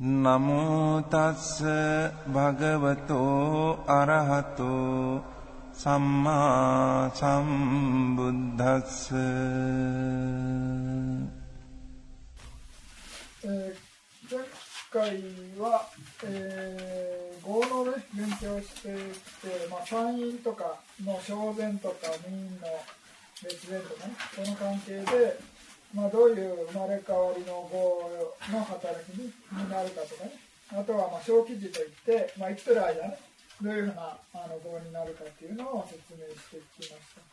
නමෝ තස්ස භගවතෝ අරහතෝ සම්මා සම්බුද්දස්ස えー前回は、えー、語のね勉強してきて、まあ、山陰とかの小禅とか民の別禅とかねその関係で、 まあ、どういう生まれ変わりの語の働きになるかとかねあとはまあ小記事といって、まあ、生きてる間ねどういうふうなあの語になるかっていうのを説明してきました。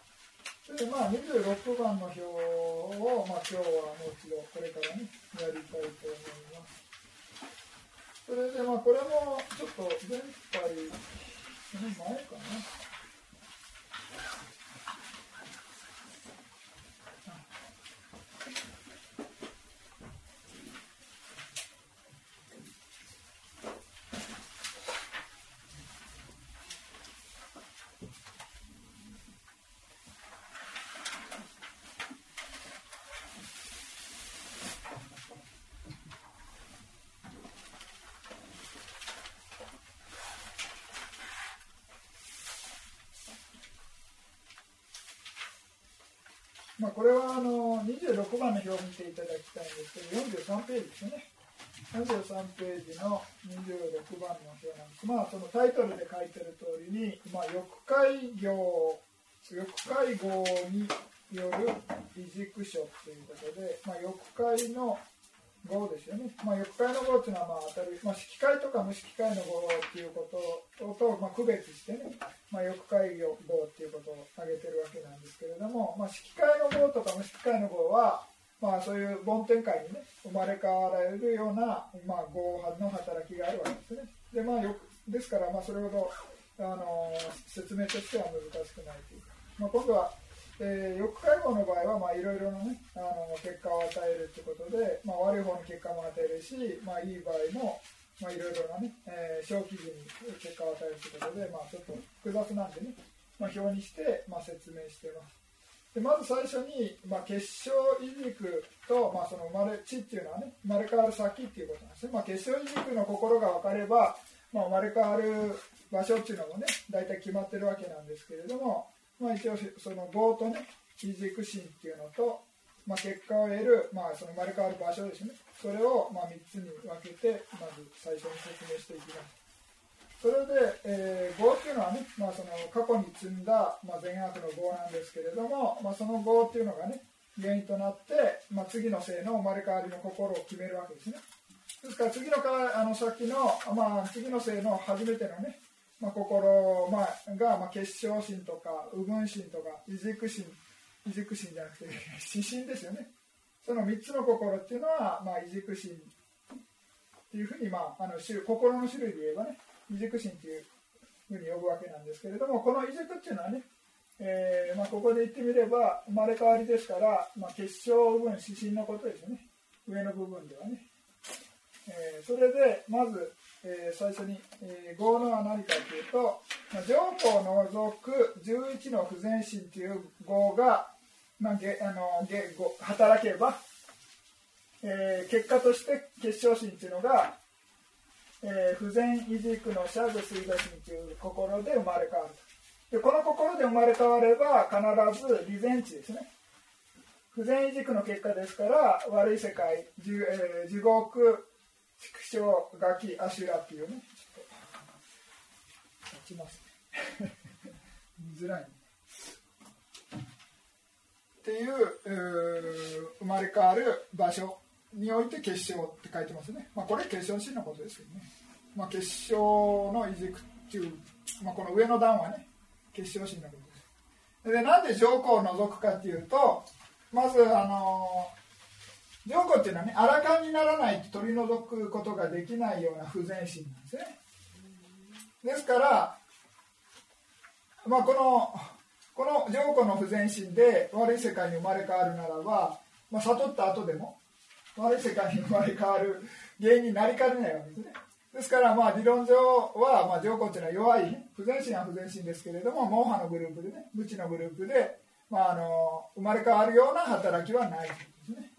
それでまあ26番の表を、まあ、今日はもう一度これからねやりたいと思います。それでまあこれもちょっと前回前かな。まあ、これはあの26番の表を見ていただきたいんですけど43ページですね。43ページの26番の表なんです。まあそのタイトルで書いてる通りに、まあ、翼海行翼海号による異軸書ということで、まあ、翼海の語ですよね、まあ、翼海の語っていうのはまあ当たる、まあ、色海とか無色海の語っていうことと、まあ、区別してね、まあ、翼海語っていうことを挙げてるわけなんですけれども、まあ、色海の語とか無色海の語は、まあ、そういう梵天界にね生まれ変わられるような、まあ、語の働きがあるわけですねで,、まあ、よくですから、まあ、それほどあの説明としては難しくないというか、まあ、今度はえー、翼介護の場合は、まあ、いろいろな、ね、あの結果を与えるということで、まあ、悪い方の結果も与えるし、まあ、いい場合も、まあ、いろいろな、ねえー、小記事に結果を与えるということで、まあ、ちょっと複雑なんでね、まあ、表にして、まあ、説明してます。でまず最初に、まあ、結晶異軸と、まあ、その生まれ地っていうのはね生まれ変わる先っていうことなんですね、まあ、結晶異軸の心が分かれば、まあ、生まれ変わる場所っていうのもね大体決まってるわけなんですけれども、まあ、一応その棒とね異軸心っていうのと、まあ、結果を得る、まあ、その生まれ変わる場所ですね。それをまあ3つに分けてまず最初に説明していきます。それで、えー、業っていうのはね、まあ、その過去に積んだ、まあ、善悪の業なんですけれども、まあ、その業っていうのがね原因となって、まあ、次の生の生まれ変わりの心を決めるわけですね。ですから次のかあの先の、まあ、次の生の初めてのね、まあ、心、まあ、が、まあ、結晶心とか右分心とか異軸心異軸心じゃなくて指針ですよね。その3つの心っていうのは、まあ、異軸心っていうふうに、まあ、あの心の種類で言えばね異軸心っていうふうに呼ぶわけなんですけれどもこの異軸っていうのはね、えーまあ、ここで言ってみれば生まれ変わりですから、まあ、結晶分指針のことですよね。上の部分ではね、えー、それでまず、えー、最初に、えー、業能は何かというと、まあ、上皇を除く11の不全心という業が、まあ、げあのげ働けば、えー、結果として結晶心というのが、えー、不全異軸のシャグ水道心という心で生まれ変わる。でこの心で生まれ変われば必ず利前地ですね。不全異軸の結果ですから悪い世界地,、えー、地獄畜生ガキアシュラっていうねちょっと立ちますね。見づらい、ね、っていう生まれ変わる場所。において結晶って書いてますね、まあ、これ結晶心のことですけどね、まあ、結晶の異軸っていう、まあ、この上の段はね結晶心のことです。でなんで上皇を除くかっていうとまずあの上皇っていうのはねあらかにならないと取り除くことができないような不全心なんですね。ですからまあ、このこの上皇の不全心で悪い世界に生まれ変わるならば、まあ、悟った後でも悪い世界に生まれ変わる原因になりかねないわけですね。ですからまあ理論上はまあ上皇というのは弱い不全心は不全心ですけれども毛派のグループでね無知のグループで、まあ、あの生まれ変わるような働きはないですね。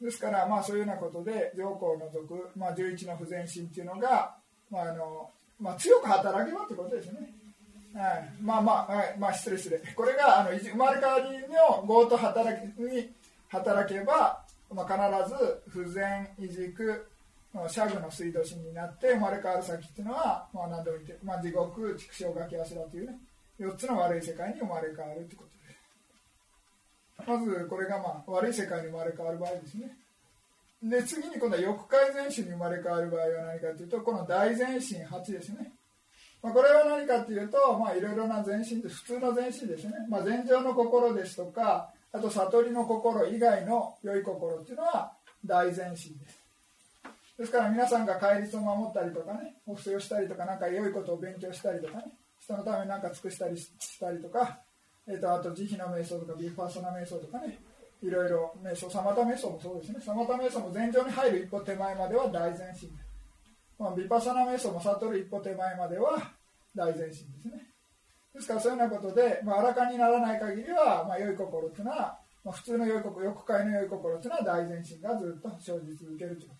ですからまあそういうようなことで上皇の族、まあ、11の不全心っていうのが、まああのまあ、強く働けばということですね。はい、まあまあ、はい、まあ失礼失礼。これがあの生まれ変わりの業と働きに働けば、まあ、必ず不全移軸シャグの水道神になって生まれ変わる先っていうのは、まあ、何でも言って、まあ、地獄畜生ガキアスラというね。4つの悪い世界に生まれ変わるってことです。まずこれが、まあ、悪い世界に生まれ変わる場合ですね。で次に今度は欲界全種に生まれ変わる場合は何かというとこの大全身8ですね。まあ、これは何かというと、まあ、いろいろな全身で普通の全身ですね、まあ、禅情の心ですとかあと悟りの心以外の良い心っていうのは大全身ですですから皆さんが戒律を守ったりとかねお布施をしたりとか何か良いことを勉強したりとかね人のために何か尽くしたりしたりとか、えーと、あと慈悲の瞑想とかビーファーソナ瞑想とかねいろいろ瞑想、サマタ瞑想もそうですね。サマタ瞑想も禅情に入る一歩手前までは大前進です。まあ、ビパサナ瞑想も悟る一歩手前までは大前進ですねですからそういうようなことで、まあ、らかにならない限りは、まあ、良い心というのは、まあ、普通の良い心欲界の良い心というのは大前進がずっと生じ続けるというこ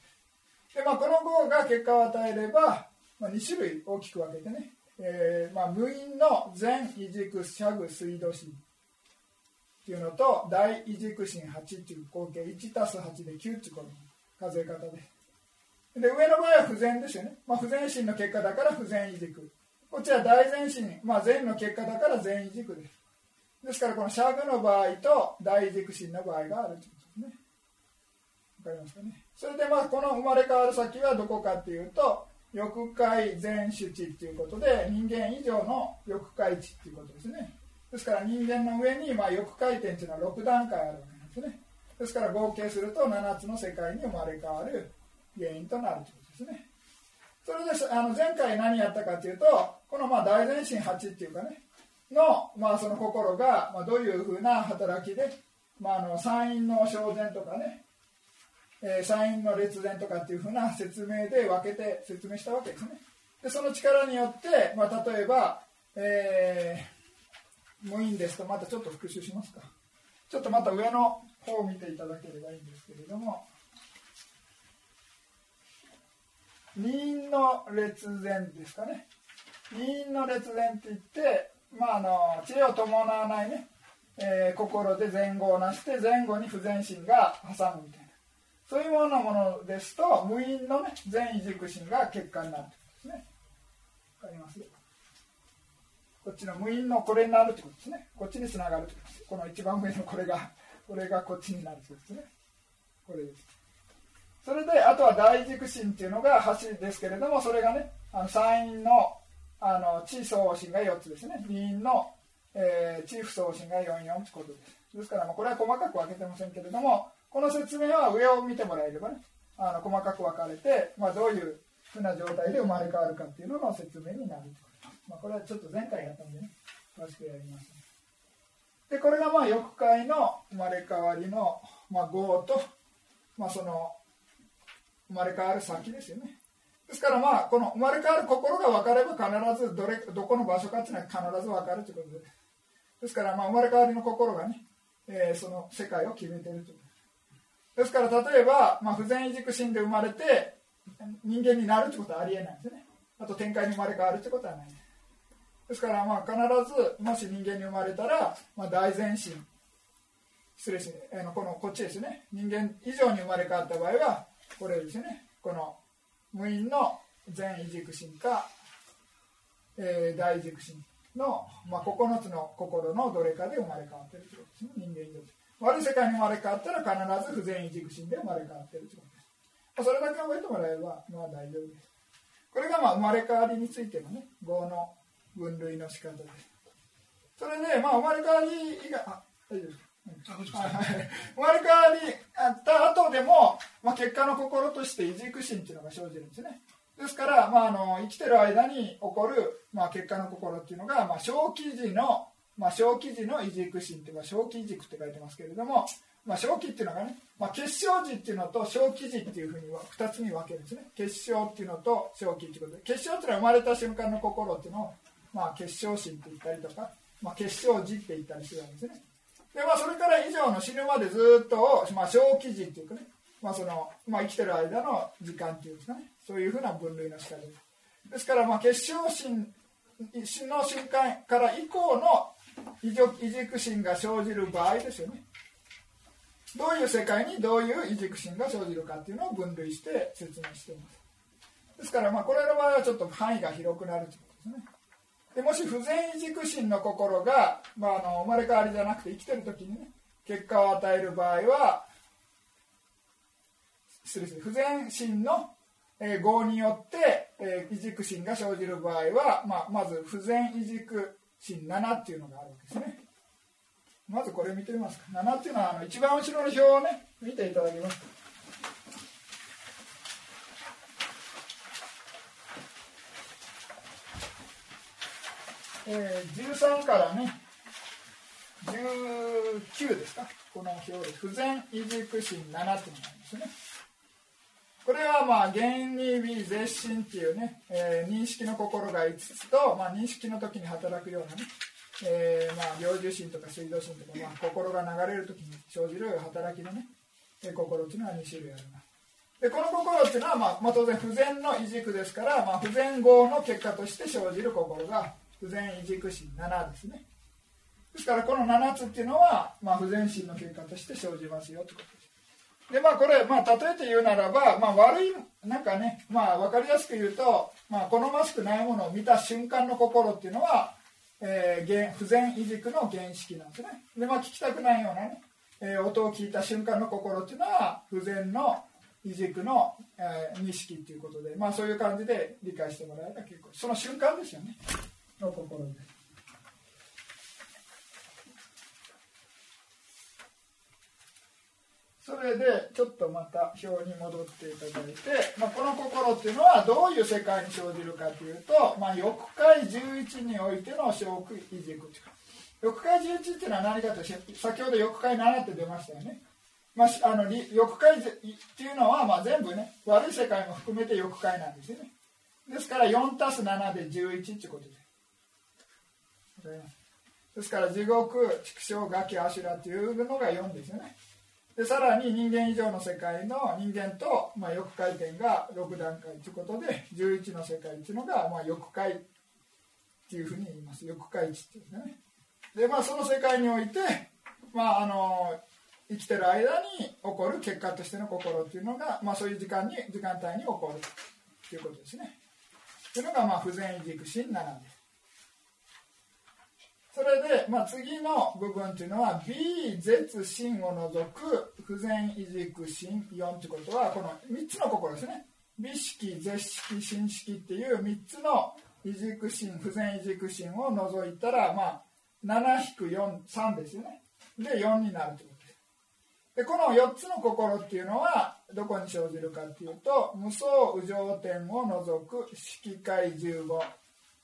と。で、まあ、この号が結果を与えれば、まあ、2種類大きく分けてね、えーまあ、無因の全異軸シャグ水道心っていうのと大異軸心8っていう合計1たす8で9っていうこの数え方で。で上の場合は不全ですよね、まあ、不全心の結果だから不全移軸こちは大全心、まあ、全の結果だから全移軸です。ですからこのシャグの場合と大軸心の場合があるということですね。わかりますかね。それでまあこの生まれ変わる先はどこかっていうと欲界全主地っていうことで人間以上の欲界地っていうことですね。ですから人間の上にまあ欲界点っていうのは6段階あるわけなんですね。ですから合計すると7つの世界に生まれ変わる原因となるということですね。それであの前回何やったかというとこのまあ大前進8っていうかねの,、まあその心が、まあ、どういうふうな働きで、まあ、あの参院の正然とかね、えー、参院の列伝とかっていうふうな説明で分けて説明したわけですね。でその力によって、まあ、例えば、えー、無因ですとまたちょっと復習しますかちょっとまた上の方を見ていただければいいんですけれども任の列前ですかね。任の列前って言って、まあ、あの知恵を伴わないね、えー、心で前後をなして前後に不全心が挟むみたいな。そういうようなものですと無因のね全移軸心が結果になるということですね。わかります？こっちの無因のこれになるということですね。こっちにつながるということです。この一番上のこれがこれがこっちになるということですね。これです。それであとは大軸心っていうのが橋ですけれどもそれがねあの山陰のあの地層心が4つですね。二陰の、えー、地不相心が44ということです。ですからこれは細かく分けてませんけれどもこの説明は上を見てもらえればねあの細かく分かれて、まあ、どういうふうな状態で生まれ変わるかっていうのの説明になる、まあ、これはちょっと前回やったんでね詳しくやります。でこれがまあ翌回の生まれ変わりの、まあ、業と、まあ、その生まれ変わる先ですよね。ですからまあこの生まれ変わる心が分かれば必ずどれどこの場所かっていうのは必ず分かるということで。すですからまあ生まれ変わりの心がね、えー、その世界を決めてると。いうことですから例えば、まあ、不全移軸心で生まれて人間になるということはありえないんですね。あと展開に生まれ変わるということはない。ですからまあ必ずもし人間に生まれたら、まあ、大前進。失礼し、えー、このこっちですね。人間以上に生まれ変わった場合はこれですね。この無因の全異軸心か、えー、大軸心の、まあ、9つの心のどれかで生まれ変わってるということですね。人間以上で悪い世界に生まれ変わったら必ず不全異軸心で生まれ変わってるということです、まあ、それだけ覚えてもらえばまあ大丈夫です。これがまあ生まれ変わりについてのね業の分類の仕方です。それでまあ生まれ変わり以外あ大丈夫です生まれ変わりあった後でも、まあ、結果の心として異軸心っていうのが生じるんですね。ですから、まあ、あの生きてる間に起こる、まあ、結果の心っていうのが、まあ、小期時の、まあ、小期時の異軸心っていうか小期軸って書いてますけれども、まあ、小期っていうのがね、まあ、結晶時っていうのと小期時っていうふうに2つに分けるんですね。結晶っていうのと小期っていうことで結晶っていうのは生まれた瞬間の心っていうのを、まあ、結晶心って言ったりとか、まあ、結晶時って言ったりするんですね。で、まあ、それから以上の死ぬまでずっと、まあ、小期時っていうかね、まあそのまあ、生きてる間の時間っていうんですかねそういうふうな分類の仕方。ですですから、まあ、結晶心死の瞬間から以降の異軸心が生じる場合ですよね。どういう世界にどういう異軸心が生じるかっていうのを分類して説明しています。ですからまあこれの場合はちょっと範囲が広くなるということですね。でもし不全異軸心の心が、まあ、あの生まれ変わりじゃなくて生きてる時にね結果を与える場合は失礼して不全心のえー、業によって、えー、異軸心が生じる場合は、まあ、まず不全異軸心7っていうのがあるわけですね。まずこれ見てみますか。7っていうのはあの一番後ろの表をね見ていただけます。えー、13からね19ですか？この表で不全異軸心7っていうのがあるんですね。これはまあ原に微絶心っていうね、えー、認識の心が5つと、まあ、認識の時に働くようなね、えー、まあ領受心とか水道心とか、まあ、心が流れる時に生じる働きのね、えー、心っていうのは2種類ありますでこの心っていうのは、まあまあ、当然不全の異軸ですから、まあ、不全合の結果として生じる心が不全異軸心7ですね。ですからこの7つっていうのは、まあ、不全心の結果として生じますよってことです。でまあこれ、まあ、例えて言うならば、まあ、悪いなんかね、まあ、分かりやすく言うと、まあ、好ましくないものを見た瞬間の心っていうのは、えー、不全異軸の原式なんですね。で、まあ、聞きたくないようなね、えー、音を聞いた瞬間の心っていうのは不全の異軸の、えー、認識っていうことで、まあ、そういう感じで理解してもらえば結構その瞬間ですよね。の心です。それでちょっとまた表に戻っていただいて、まあ、この心っていうのはどういう世界に生じるかというと、まあ、欲界11においての小区異軸欲界11っていうのは何かと先ほど欲界7って出ましたよね、まあ、あの欲界っていうのはまあ全部ね悪い世界も含めて欲界なんですよね。ですから4たす7で11ってことです。ですから地獄畜生ガキアシュラっていうのが4ですよね。でさらに人間以上の世界の人間と、まあ、欲界点が6段階ということで11の世界っていうのが、まあ、欲界っていうふうに言います。欲界値っていうね。でまあその世界において、まあ、あの生きてる間に起こる結果としての心っていうのが、まあ、そういう時間に時間帯に起こるということですね。というのが、まあ、不全異軸心7です。それで、まあ、次の部分というのは B 絶心を除く不全異軸心4ということはこの3つの心ですね。美式絶式心式っていう3つの異軸心不全異軸心を除いたら、まあ、7-43ですよね。で4になるということです。でこの4つの心っていうのはどこに生じるかっていうと無双右上点を除く色界15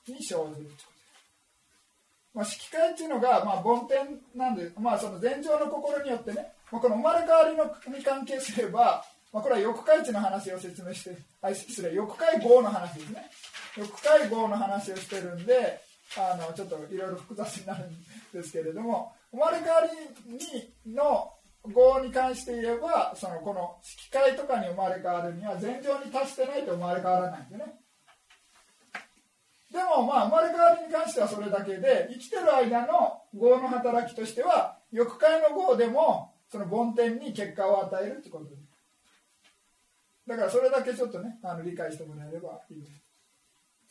に生じると。まあ、色界っていうのが、まあ、梵天なんで、まあ、その禅情の心によってね、まあ、この生まれ変わりのに関係すれば、まあ、これは欲界地の話を説明して、あ失礼、欲界業の話ですね。欲界業の話をしてるんで、あのちょっといろいろ複雑になるんですけれども、生まれ変わりにの業に関して言えば、そのこの色界とかに生まれ変わるには、禅情に達してないと生まれ変わらないんでね。でもまあ生まれ変わりに関してはそれだけで生きてる間の業の働きとしては欲界の業でもその梵天に結果を与えるってこと。ですだからそれだけちょっとねあの理解してもらえればいいです。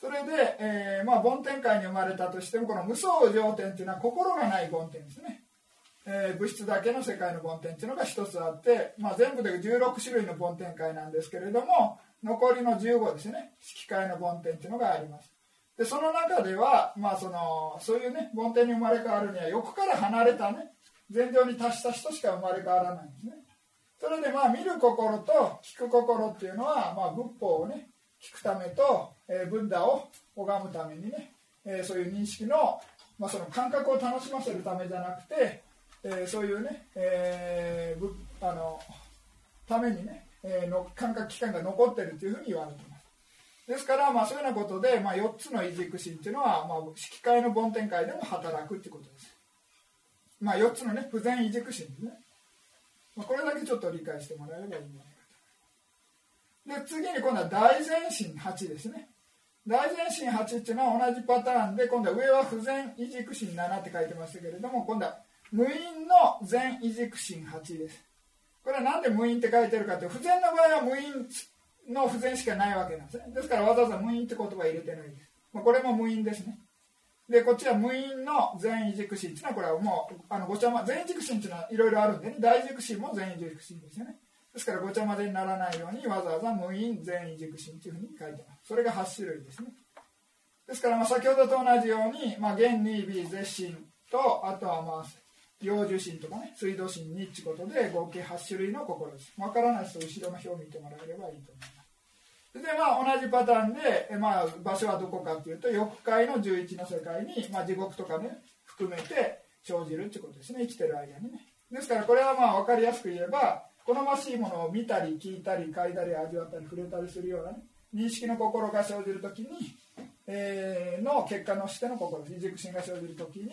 それで、えー、まあ梵天界に生まれたとしてもこの無双上天っていうのは心がない梵天ですね、えー、物質だけの世界の梵天っていうのが一つあって、まあ、全部で16種類の梵天界なんですけれども残りの15ですね。色界の梵天っていうのがあります。でその中では、まあ、そのそういうね梵天に生まれ変わるには欲から離れたね禅情に達した人しか生まれ変わらないんですね。それでまあ見る心と聞く心っていうのは、まあ、仏法をね聞くためと、えー、ブッダを拝むためにね、えー、そういう認識の,、まあその感覚を楽しませるためじゃなくて、えー、そういうね、えー、あのためにね、えー、の感覚器官が残ってるというふうに言われています。ですから、まあ、そういうようなことで、まあ、4つの異軸心というのは、まあ、色界の梵天界でも働くということです、まあ、4つのね不全異軸心ですね、まあ、これだけちょっと理解してもらえればいいんじゃないかと。で次に今度は大前心8ですね。大前心8っていうのは同じパターンで今度は上は不全異軸心7って書いてましたけれども今度は無因の全異軸心8です。これは何で無因って書いてるかというと不全の場合は無因の不全しかないわけなんです。ねですからわざわざ無因って言葉入れてないです、まあ、これも無因ですね。でこっちは無因の全異軸心っていうのはこれはもうあのごちゃま全異軸心っていうのはいろいろあるんでね。大軸心も全異軸心ですよね。ですからごちゃ混ぜにならないようにわざわざ無因全異軸心というふうに書いてます。それが8種類ですね。ですからまあ先ほどと同じように、まあ、現に微絶心とあとはまあ幼樹心とかね水道心にってことで合計8種類の心です。分からない人後ろの表を見てもらえればいいと思います。でまあ同じパターンで、まあ、場所はどこかっていうと欲界の11の世界に、まあ、地獄とかね含めて生じるってことですね生きてる間にね。ですからこれはまあ分かりやすく言えば好ましいものを見たり聞いたり嗅いだり味わったり触れたりするような、ね、認識の心が生じるときに、えー、の結果のしての心です軸心が生じるときに、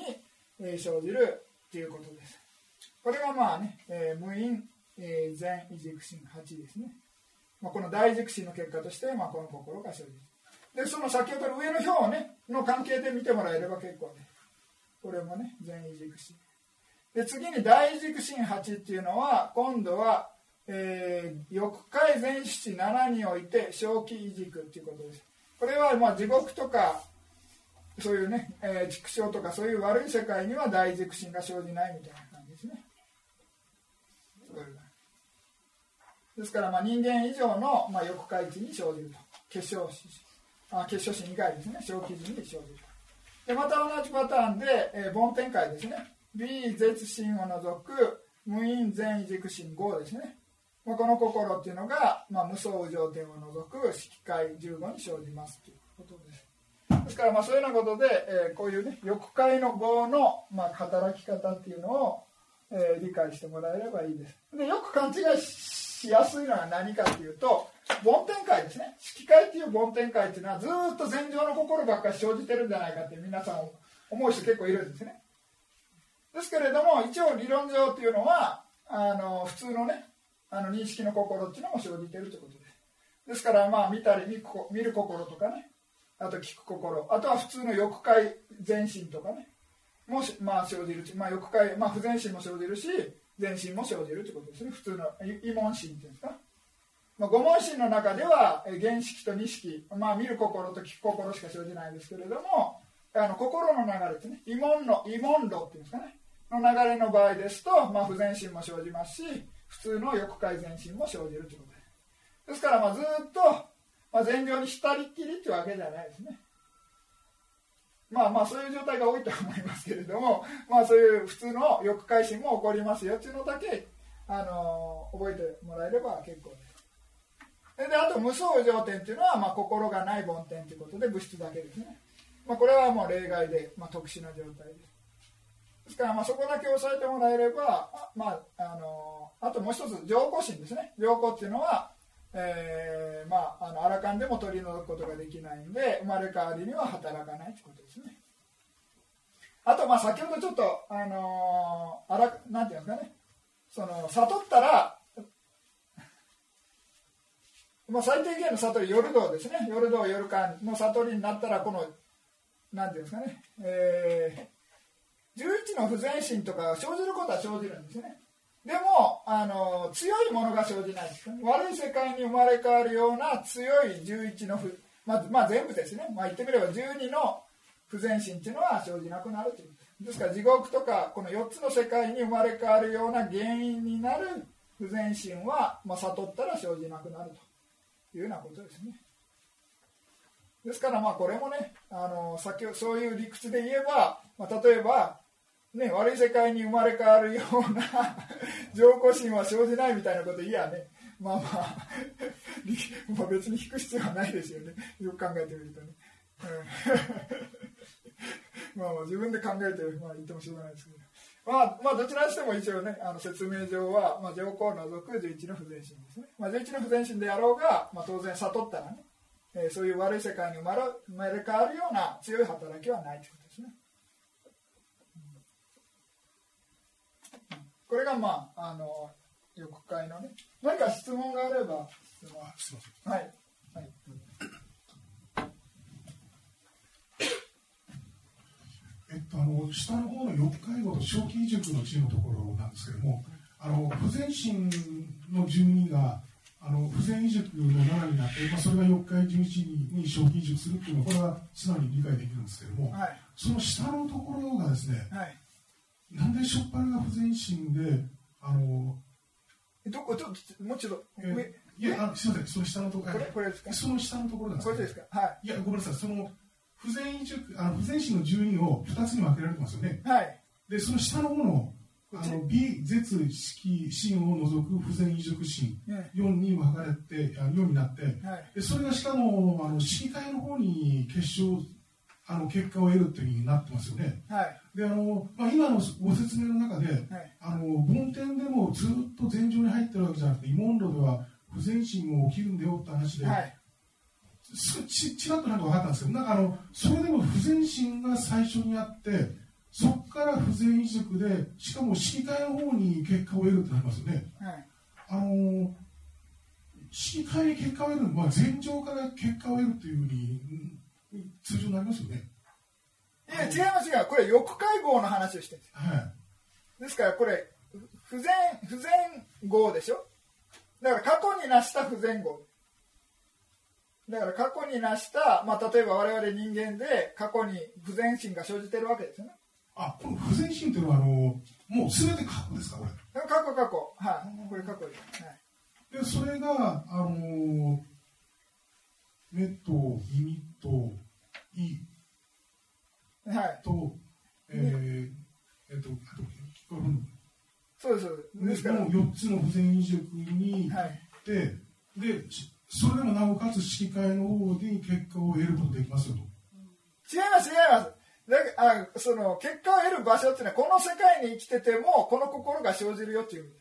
えー、生じるということです。これがまあね、えー、無因、えー、全異軸心8ですね、まあ、この大軸心の結果として、まあ、この心が生じる。でその先ほどの上の表をねの関係で見てもらえれば結構ねこれもね全異軸心。で次に大軸心8っていうのは今度は、えー、欲界全七7において正気異軸っていうことです。これはまあ地獄とかそういうね、えー、畜生とかそういう悪い世界には大軸心が生じないみたいな感じですね。ですからまあ人間以上のまあ欲界値に生じると。結晶あ結晶心以外ですね。小基準に生じると。でまた同じパターンで、えー、梵天界ですね。B 絶心を除く無因全異軸心5ですね、まあ、この心っていうのが、まあ、無双有情点を除く色界15に生じますということです。ですからまあそういうようなことで、えー、こういうね欲界の業のまあ働き方っていうのを、えー、理解してもらえればいいです。でよく勘違いししやすいのは何かっていうと梵天界ですね。色界っていう梵天界っていうのはずっと禅情の心ばっかり生じてるんじゃないかって皆さん思う人結構いるんですね。ですけれども一応理論上っていうのはあの普通のねあの認識の心っていうのも生じてるということです。ですからまあ見たり見る心とかねあと聞く心。あとは普通の欲界全身とかねもしまあ生じるまあ、欲界、まあ、不全身も生じるし全身も生じるということですね。普通の異問心っていうんですか、まあ、五問心の中では原式と二式、まあ、見る心と聞く心しか生じないですけれどもあの心の流れですね異問の異問論っていうんですかね。の流れの場合ですと、まあ、不全身も生じますし普通の欲界全身も生じるということで。すですからまあずっとまあ、善良に浸りっきりっていうわけじゃないですね。まあまあそういう状態が多いと思いますけれども まあそういう普通の欲回心も起こりますよっていうのだけあの覚えてもらえれば結構です。であと無双状点っていうのは、まあ、心がない梵天ということで物質だけですね、まあ、これはもう例外で、まあ、特殊な状態です。ですからまあそこだけ押さえてもらえればあ,、まあ、あのあともう一つ上古心ですね。上古っていうのはえ、まあ、あのアラカンでも取り除くことができないんで生まれ変わりには働かないということですね。あとまあ先ほどちょっとあのー、あらなんていうんですかね。その悟ったら まあ、最低限の悟り夜道ですね。夜道夜間の悟りになったらこのなんていうんですかね、えー、11の不全心とか生じることは生じるんですね。でもあの強いものが生じない。悪い世界に生まれ変わるような強い11の不、まあ、まあ、全部ですね、まあ、言ってみれば12の不全心っていうのは生じなくなるという。ですから地獄とかこの4つの世界に生まれ変わるような原因になる不全心は、まあ、悟ったら生じなくなるというようなことですね。ですからまあこれもねあの先そういう理屈で言えば、まあ、例えばね、悪い世界に生まれ変わるような 上皇心は生じないみたいなこといやね。まあまあ まあ別に引く必要はないですよね。よく考えてみるとね、まあまあ自分で考えて、まあ、言ってもしょうがないですけど。まあ、まあ、どちらにしても一応ね、あの説明上は、まあ、上皇を除く11の不全心ですね。まあ、11の不全心であろうが、まあ、当然悟ったらね、えー、そういう悪い世界に生まれ生まれ変わるような強い働きはないと。これが、まあ、あの、予告会のね、何か質問があれば、質問。はい。はいえっと、あの下の方の四日後と小規塾の地のところなんですけれども、あの不全心の住人があの不全移塾の7になって、まあ、それが四日11日に小規塾するっていうのは、これは素直に理解できるんですけれども、はい、その下のところがですね、はい、なんでしょっぱなが不全心で、あのどこちょっともうちょっとえいやあすみません、その下のところ、これこれですか？その下のところなんですか、これですか、はい、いや、ごめんなさい、その不全移あの不全心の住人を2つに分けられてますよね。はい。で、その下の方の、あの、微絶式心を除く不全移植心、4に分かれて、4になって、はい、でそれがしかも、あの、市議会の方に結晶、あの、結果を得るというふうになってますよね。はい。で、あの、まあ、今のご説明の中で、はい、あの、梵天でもずっと禅情に入ってるわけじゃなくて、慰問路では不全心も起きるんだよって話で、はいちちらっとなんか分かったんですけどなんかあのそれでも不全心が最初にあってそこから不全移植でしかも市議会の方に結果を得るってなりますよね、はい、あの市議会に結果を得る、まあ、前場から結果を得るというふうに通常になりますよね。いや違います違うこれ翼会合の話をしてるんです、はい、ですからこれ不全不全号でしょ？だから過去に成した不全号だから過去に成した、まあ、例えば我々人間で過去に不全心が生じてるわけですよね。あ、この不全心というのはあのもうすべて過去ですかこれ。過去過去。はい。これ過去です。はい、でそれがあの目と耳と胃はい。と、えー、えっとあとそうです。そうです。から。4つの不全移植に、はい、ででそれでもなおかつ指揮会の方に結果を得ることできますよと。違います違います。だあその結果を得る場所っていうのはこの世界に生きててもこの心が生じるよっていう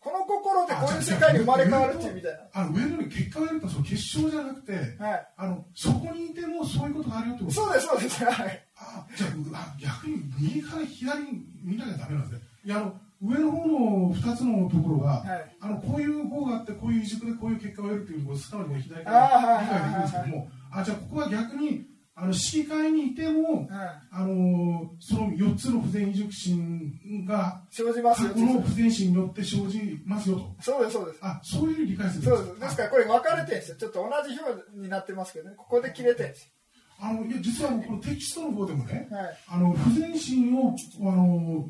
この心でこういう世界に生まれ変わるっていうみたいな。あの上のに結果を得るとその結晶じゃなくて、はい、あのそこにいてもそういうことがあるよってこと。そうですそうです。はい。あじゃあ逆に右から左に見なきゃダメなんですねいやあの上の方の2つのところは、はい、あのこういう方があってこういう軸でこういう結果を得るというのを素直に左から理解できるんですけどもあじゃあここは逆にあの市議会にいても、あのその4つの不全移植心が生じますよ。この不全心によって生じますよと。そうですそうです。あそういう理解するそうです。ですからこれ分かれてるんですよ。ちょっと同じ表になってますけどね。ここで切れてるんですよ。あのいや実はこのテキストの方でもね、はい、あの不全心をあの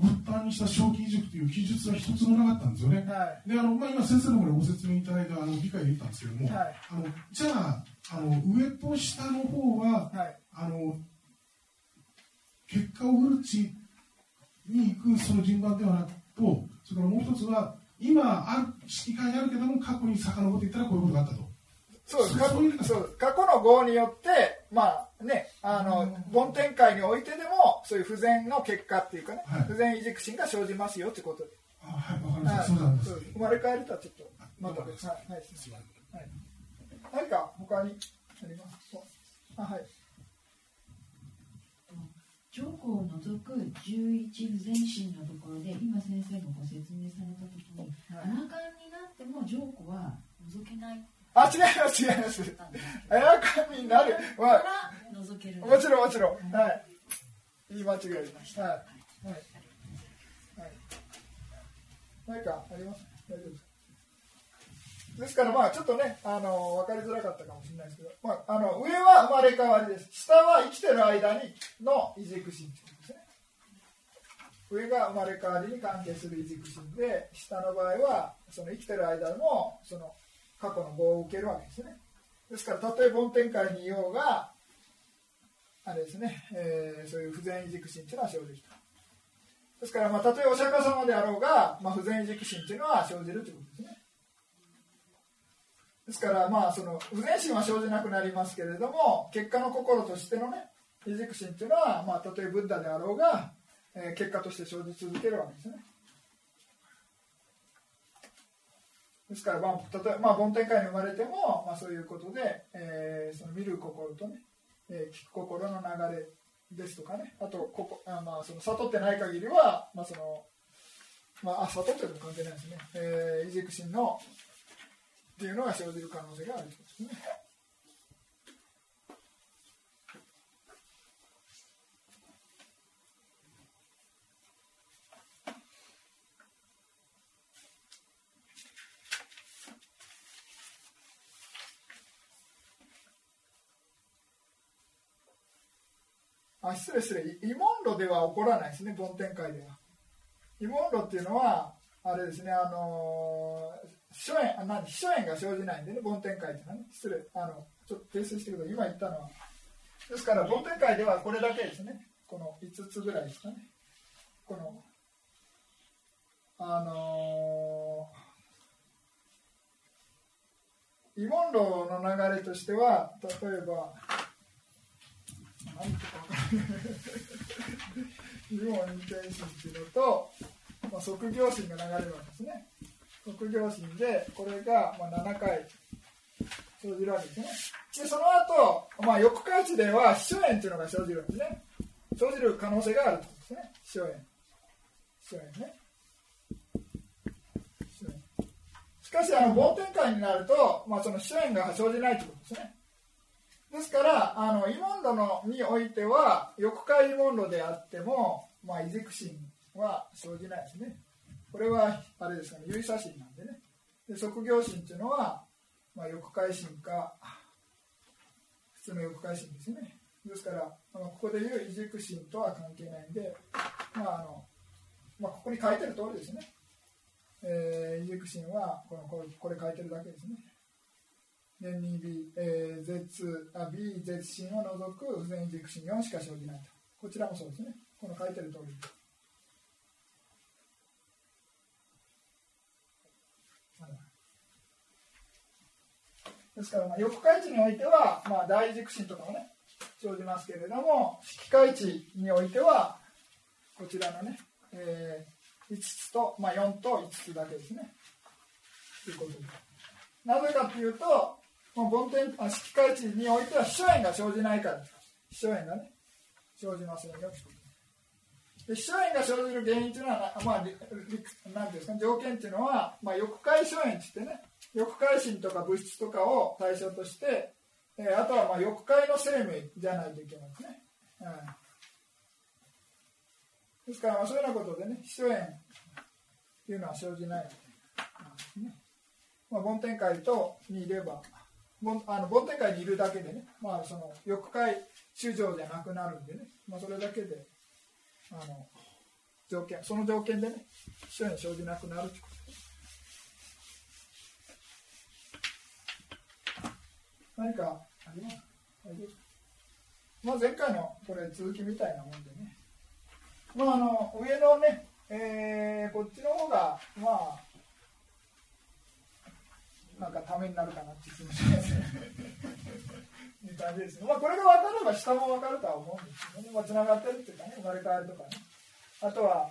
発端にした小規塾という記述は一つもなかったんですよね。はい、であのまあ、今先生の方でご説明いただいたあの理解できたんですけども、はい、あのじゃああの上と下の方は、はい、あの結果を得る地に行くその順番ではなくとそれからもう一つは今ある指揮会にあるけども過去に遡っていったらこういうことがあったと。そうです過去の号によって、まあね、あの梵天界においてでもそういう不全の結果っていうかね、はい、不全移軸心が生じますよということで。あはい、わかりました。そうなんです。生まれ変えるとはちょっとまた別。はい、はい、はい。何か他にありますあはい。上皇を除く11不全心のところで今先生がご説明された時に、はい、アラカンになっても上皇は除けないあ、違います、違います。エアコンになる。まあ、もちろん、もちろん。はい。言い間違えました。はい。はい。はい。何かあります？大丈夫ですですからまあちょっとねあの分かりづらかったかもしれないですけど、まあ、あの上は生まれ変わりです下は生きてる間にの移軸心ですね上が生まれ変わりに関係する移軸心で下の場合はその生きてる間のその過去の業を受けるわけですね。ですからたとえ梵天界にいようがあれですね、えー、そういう不全移軸心というのは生じると。ですから、まあ、たとえお釈迦様であろうが、まあ、不全移軸心というのは生じるということですね。ですからまあその不全心は生じなくなりますけれども結果の心としてのね非軸心っていうのは、まあ、たとえブッダであろうが、えー、結果として生じ続けるわけですね。ですから、まあ、例えば、まあ、梵天界に生まれても、まあ、そういうことで、えー、その見る心とね、えー、聞く心の流れですとかねあとここあ、まあ、その悟ってない限りは、まあそのまあ、あ悟ってるも関係ないですね、えー、異軸心のっていうのが生じる可能性があるということですね。あ失礼失礼。異問路では起こらないですね梵天界では。異問路っていうのはあれですねあのー、初縁あ何初縁が生じないんでね梵天界っていうのはね。失礼。あのちょっと訂正してください。今言ったのは。ですから梵天界ではこれだけですね。この5つぐらいですかね。このあのー、異問路の流れとしては例えば何とか日本運転心っていうのと、まあ、測量心が流れるわけですね。測量心でこれがまあ7回生じるわけですね。でその後、まあ翌回地では秘書炎っていうのが生じるんですね。生じる可能性があるとですね。秘書炎秘書炎ねしかしあの梵天界になると、まあ、その秘書炎が生じないということですね。ですからあのイモンドのにおいては翼界イモンドであっても、まあ、イジクシンは生じないですね。これはあれですかね有差心なんでね。で測業心っていうのは、まあ、翼界心か普通の翼界心ですね。ですからあのここでいうイジク心とは関係ないんで、まああのまあ、ここに書いてる通りですね、えー、イジク心はこのこれ書いてるだけですね。年に B、えー、絶あ B 絶心を除く不全軸心4しか生じないと。こちらもそうですね。この書いてる通り。ですから、まあ、横回地においては、まあ、大軸心とかもね生じますけれども色回地においてはこちらのね、えー、5つと、まあ、4と5つだけですね。ということで。なぜかというともう梵天あ色界地においては秘書炎が生じないから。秘書炎がね生じませんよ。で秘書炎が生じる原因というのは、まあ、なんですか条件っていうのは、まあ、翼界所炎って言ってね翼界心とか物質とかを対象として、えー、あとはまあ翼界の生命じゃないといけないですね、うん、ですから、そういうようなことでね秘書炎っていうのは生じない、ね。まあ、梵天界とにいればあの梵天界にいるだけでね、まあ、その欲界主情じゃなくなるんでね、まあ、それだけであの条件その条件でね主に生じなくなるということ。何かあります？かまあ、前回のこれ続きみたいなもんでね、まあ、あの上のね、えー、こっちの方がまあなんかためになるかなって気もしますね。感じですね。まあこれが分かれば下も分かるとは思うんですけどね。まあ繋がってるっていうかね、生まれ変わりとかね。あとは、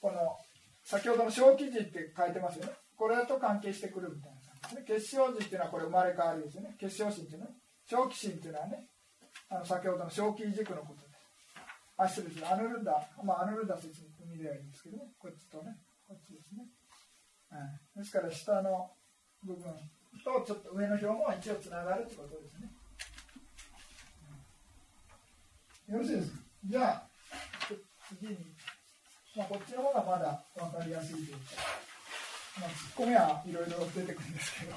この、先ほどの小記事って書いてますよね。これと関係してくるみたいな感じでね。結晶時っていうのはこれ生まれ変わりですよね。結晶心っていうのは、ね、小気心っていうのはね、あの先ほどの小気軸のことで。あ、失礼です。アヌルダ、まあアヌルダ説見ればいいんですけどね。こっちとね、こっちですね。はい、ですから下の部分とちょっと上の表も一応つながるってことですね。よろしいですか？じゃあ、次に、まあ、こっちの方がまだ分かりやすいというか、まあ、ツッコミはいろいろ出てくるんですけど、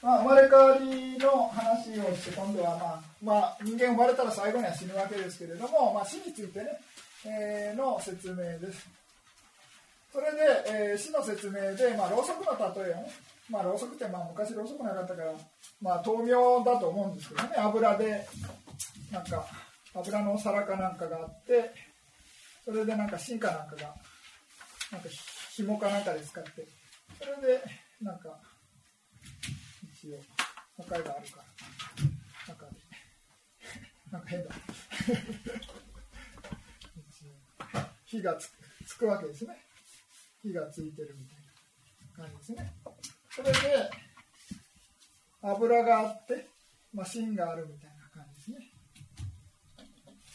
まあ、生まれ変わりの話をして、今度は、まあ、まあ、人間生まれたら最後には死ぬわけですけれども、まあ、死についてね、えー、の説明です。それで、えー、死の説明で、まあ、ろうそくの例えをね、まあ、ろうそくって、まあ、昔ろうそくなかったから、まあ、豆苗だと思うんですけどね、油で、なんか、油のお皿かなんかがあって、それでなんか芯かなんかが、なんか紐かなんかで使って、それでなんか一応他があるから中で。なんか変だ。火がつつくわけですね。火がついてるみたいな感じですね。それで油があって、まあ、芯があるみたいな感じですね。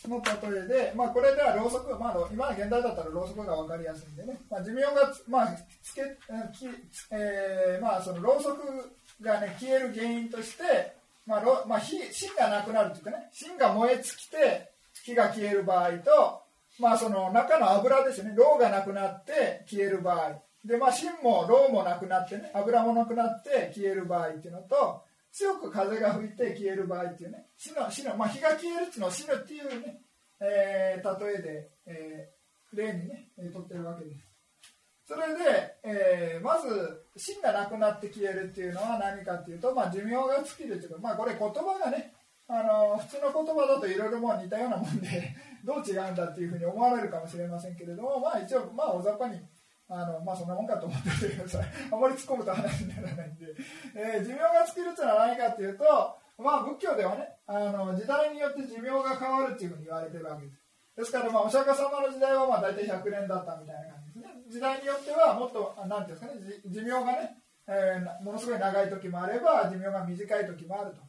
の例えで、まあ、これではろうそく、まあ、今の現代だったらろうそくが分かりやすいんでね、まあ、寿命が、まあつけきえーまあ、そのろうそくが、ね、消える原因として、まあろまあ、火芯がなくなるというかね芯が燃え尽きて火が消える場合と、まあ、その中の油ですね。ろがなくなって消える場合。で、まあ、芯もろもなくなってね油もなくなって消える場合っていうのと強く風が吹いて消える場合っていうね死の死の、まあ、火が消えるっていうのを死ぬっていうね、えー、例えで、えー、例にね取ってるわけです。それで、えー、まず芯がなくなって消えるっていうのは何かっていうと、まあ、寿命が尽きるっていうか、まあ、これ言葉がねあの普通の言葉だといろいろもう似たようなもんで どう違うんだっていうふうに思われるかもしれませんけれども、まあ、一応、まあ、大雑把にあのまあそんなもんかと思っててください。あまり突っ込むと話にならないんで、えー、寿命が尽きるっていうのは何かっていうとまあ仏教ではねあの時代によって寿命が変わるっていうふうに言われてるわけです。ですからまあお釈迦様の時代はまあ大体100年だったみたいな感じですね。時代によってはもっと何ていうんですかね寿命がね、えー、ものすごい長い時もあれば寿命が短い時もあると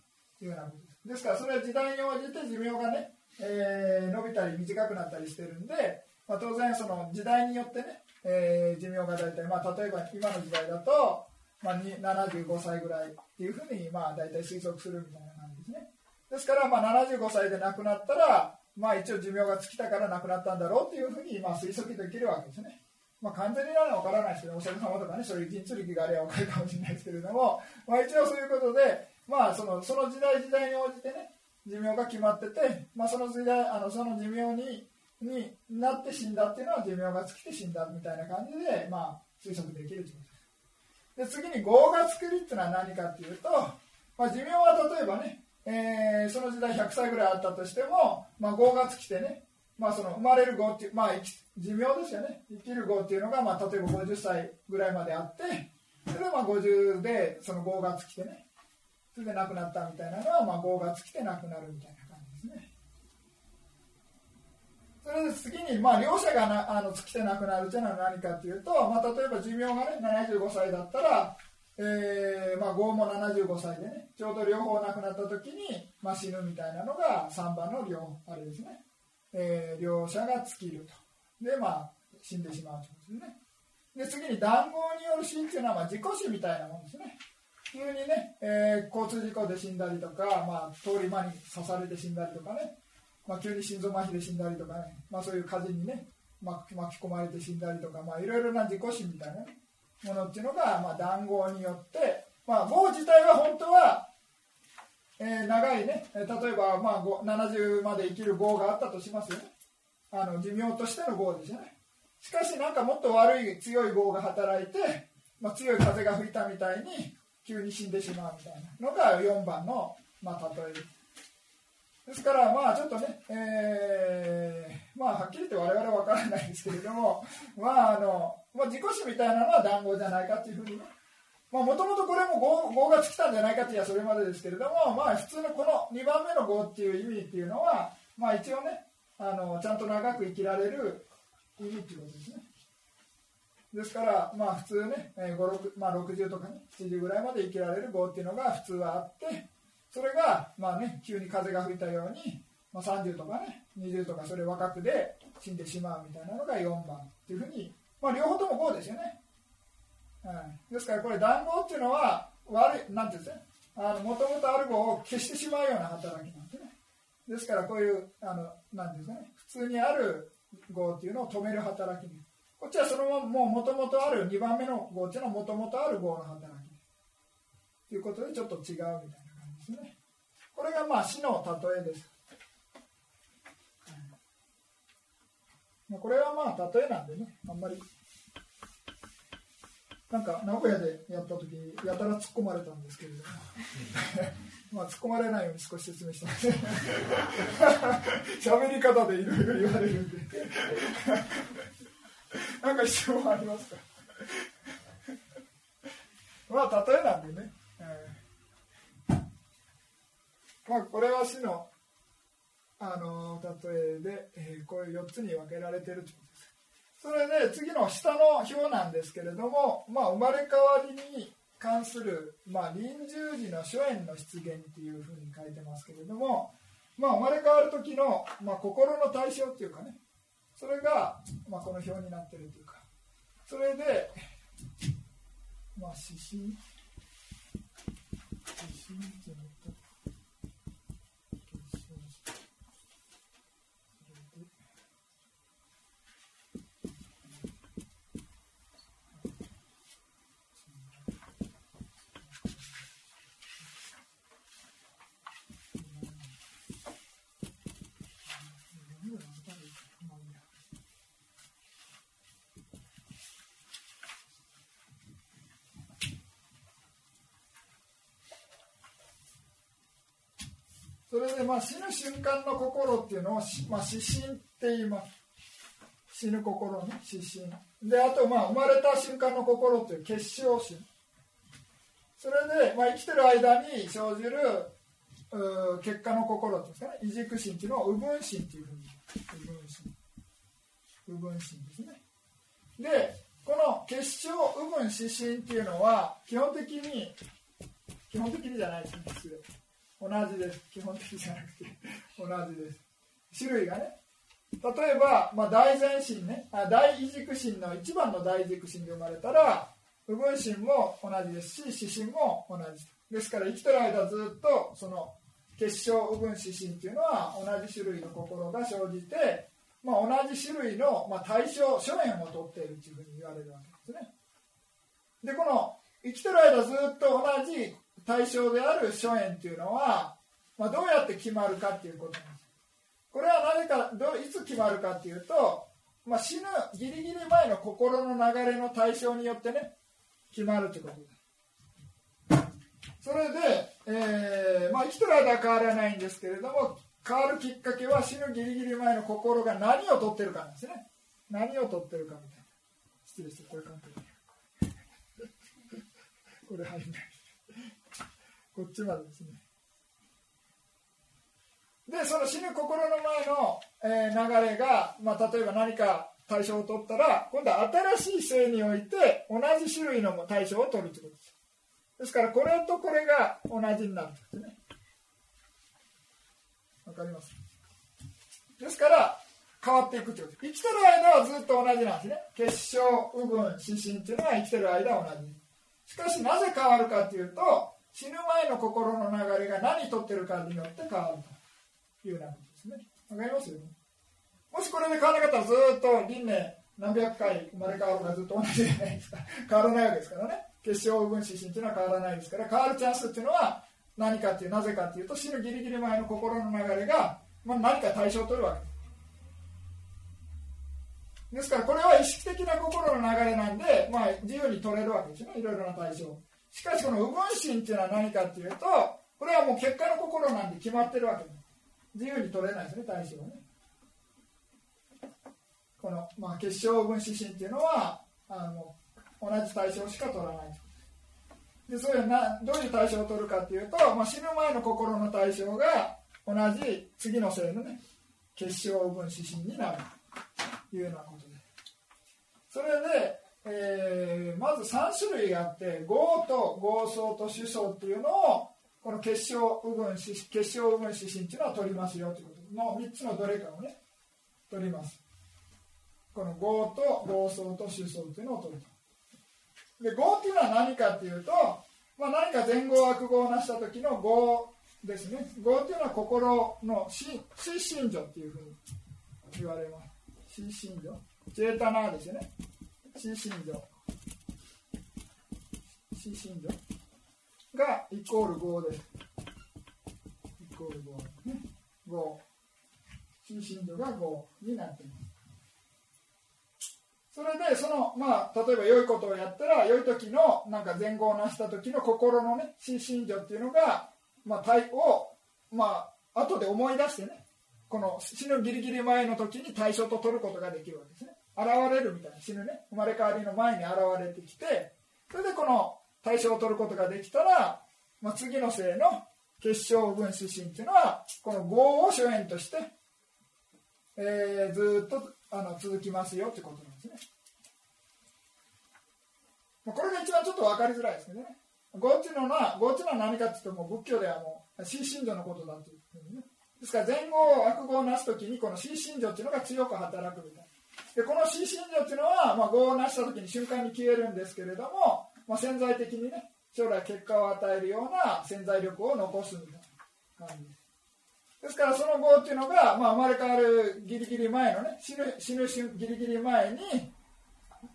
いうようなこと。ですからそれは時代に応じて寿命がね、えー、伸びたり短くなったりしてるんで、まあ、当然その時代によってねえー、寿命が大体、まあ、例えば今の時代だと、まあ、75歳ぐらいっていうふうに、まあ、大体推測するみたいな感じですね。ですから、まあ、75歳で亡くなったら、まあ、一応寿命が尽きたから亡くなったんだろうっていうふうに、まあ、推測できるわけですね、まあ、完全になのは分からないですけどお釈迦様とかねそういう人力があれば分かるかもしれないですけれども、まあ、一応そういうことで、まあ、そのその時代時代に応じてね寿命が決まってて、まあ、その時代あのその寿命にになって死んだっていうのは寿命が尽きて死んだみたいな感じで、まあ、推測できるです。で次に業が作りっていうのは何かっていうと、まあ、寿命は例えばね、えー、その時代100歳ぐらいあったとしても、まあ、業が尽きてね、まあ、その生まれる業っていう、まあ、寿命ですよね生きる業っていうのが、まあ、例えば50歳ぐらいまであってそれでまあ50でその業が尽きてねそれで亡くなったみたいなのは、まあ、業が尽きて亡くなるみたいな感じですね。それで次に、まあ、両者がなあの尽きてなくなるというのは何かというと、まあ、例えば寿命がね75歳だったら、えーまあ、5も75歳でねちょうど両方亡くなった時に、まあ、死ぬみたいなのが3番の両あれですね、えー、両者が尽きると。でまあ死んでしまうということですね。で次に談合による死っていうのは、まあ、自己死みたいなもんですね。急にね、えー、交通事故で死んだりとか、まあ、通り魔に刺されて死んだりとかね。まあ、急に心臓麻痺で死んだりとかね、まあ、そういう火事にね、巻き込まれて死んだりとか、まあ、いろいろな自己死みたいな、ものっていうのが、まあ、談合によって、まあ、業自体は本当は、えー、長いね。例えば、まあ、70まで生きる業があったとしますよね。あの寿命としての業ですよね。しかしなんかもっと悪い強い業が働いて、まあ、強い風が吹いたみたいに急に死んでしまうみたいなのが4番の、まあ、例えですから、まあちょっとね、えー、まあはっきり言って我々は分からないですけれども、まああの、まあ、自己死みたいなのは談合じゃないかというふうにね、もともとこれも合が尽きたんじゃないかっていうのはそれまでですけれども、まあ普通のこの2番目の合っていう意味っていうのは、まあ一応ね、あのちゃんと長く生きられる意味っていうことですね。ですから、まあ普通ね、5 6まあ、60とかね、70ぐらいまで生きられる合っていうのが普通はあって、それが、まあね、急に風が吹いたように、まあ、30とかね20とかそれ若くで死んでしまうみたいなのが4番っていうふうに、まあ、両方とも5ですよね、はい、ですからこれ談合っていうのは悪いなんていうんですかもともとある語を消してしまうような働きなんですね。ですからこういうあのなんですかね普通にある語っていうのを止める働きこっちはそのままもうもともとある2番目の語っていうのはもともとある語の働き。ということでちょっと違うみたいなですね。これがまあ死の例えです、まあ、これはまあ例えなんでねあんまり。なんか名古屋でやった時やたら突っ込まれたんですけれども。まあ突っ込まれないように少し説明してます。喋り方でいろいろ言われるんで なんか質問ありますか？まあ例えなんでね、えー、まあこれは死のあの例えで、えー、こういう4つに分けられてるということです。それで次の下の表なんですけれども、まあ、生まれ変わりに関する、まあ、臨終時の初縁の出現っていうふうに書いてますけれども、まあ、生まれ変わる時の、まあ、心の対象っていうかね。それが、まあ、この表になってるというかそれで、まあ、指針指針っていうのそれでまあ死ぬ瞬間の心っていうのを、まあ、死神って言います。死ぬ心ね死神であとまあ生まれた瞬間の心という結晶心。それで、まあ、生きてる間に生じる結果の心っていうんですかね。異軸心っていうのを右分心っていうふうに右分心右分心ですね。でこの結晶右分死神っていうのは基本的に基本的にじゃないですね同じです。基本的じゃなくて同じです。種類がね。例えば、まあ、大前進ね。あ大異軸心の一番の大軸心で生まれたら部分心も同じですし指針も同じです。から生きてる間ずっとその結晶部分指針っていうのは同じ種類の心が生じて、まあ、同じ種類の、まあ、対象書面を取っているというふうに言われるわけですね。でこの生きてる間ずっと同じ対象である初縁っていうのは、まあ、どうやって決まるかっていうことなんです。これはなぜかどいつ決まるかっていうと、まあ、死ぬギリギリ前の心の流れの対象によってね決まるってことです。それで、えーまあ、生きてる間は変わらないんですけれども変わるきっかけは死ぬギリギリ前の心が何を取ってるかなんですね。何を取ってるかみたいな。失礼してこれ関係これ入んない。こっちまでですね。でその死ぬ心の前の、えー、流れが、まあ、例えば何か対象を取ったら今度は新しい性において同じ種類の対象を取るということです。ですからこれとこれが同じになるんですね。わかります？ですから変わっていくということ。生きてる間はずっと同じなんですね。結晶右分指針っていうのは生きてる間は同じ。しかしなぜ変わるかというと死ぬ前の心の流れが何とってるかによって変わるというようなことですね。わかりますもしこれで変わらなかったらずっと輪廻何百回生まれ変わるかずっと同じじゃないですか。変わらないわけですからね。結晶分子心っていうのは変わらないですから、変わるチャンスっていうのは何かっていう、なぜかっていうと死ぬギリギリ前の心の流れが、まあ、何か対象を取るわけです。ですからこれは意識的な心の流れなんで、まあ、自由に取れるわけですよねいろいろな対象しかしこの右分心っていうのは何かっていうとこれはもう結果の心なんで決まってるわけです。自由に取れないですね対象はね。この、まあ、結晶分子心っていうのはあの同じ対象しか取らないでそういうなどういう対象を取るかっていうと、まあ、死ぬ前の心の対象が同じ次の性のね結晶分子心になる。というようなことで。すそれでえー、まず3種類あって合と合相と主相っていうのをこの結晶部分結晶部分指針っていうのは取りますよということ。の3つのどれかをね取ります。この合と合相と主相っていうのを取るとで合っていうのは何かっていうと、まあ、何か前後悪語をなした時の合ですね。合っていうのは心の死心情っていうふうに言われます。死心情ジェータナーですよね。死心情死心情がイコール5です。イコール5ね。5死心情が5になっています。それでそのまあ例えば良いことをやったら良い時のなんか前後をなした時の心のね死心情っていうのがまあ対をまあ後で思い出してねこの死ぬギリギリ前の時に対象と取ることができるわけですね。現れるみたいな死ぬね生まれ変わりの前に現れてきてそれでこの対象を取ることができたら、まあ、次の性の結晶分子心っていうのはこの5を初縁として、えー、ずっとあの続きますよってことなんですね。これが一番ちょっと分かりづらいですけどね。5っていうのは5っていうのは何かっていうともう仏教ではもう心身情のことだというふうにね。ですから前後悪語をなす時にこの心身情っていうのが強く働くみたいな。でこの心身情っていうのは、まあ、語をなした時に瞬間に消えるんですけれども、まあ、潜在的にね将来結果を与えるような潜在力を残すみたいな感じ。です。ですからその業っていうのが、まあ、生まれ変わるギリギリ前のね死ぬ死ぬギリギリ前に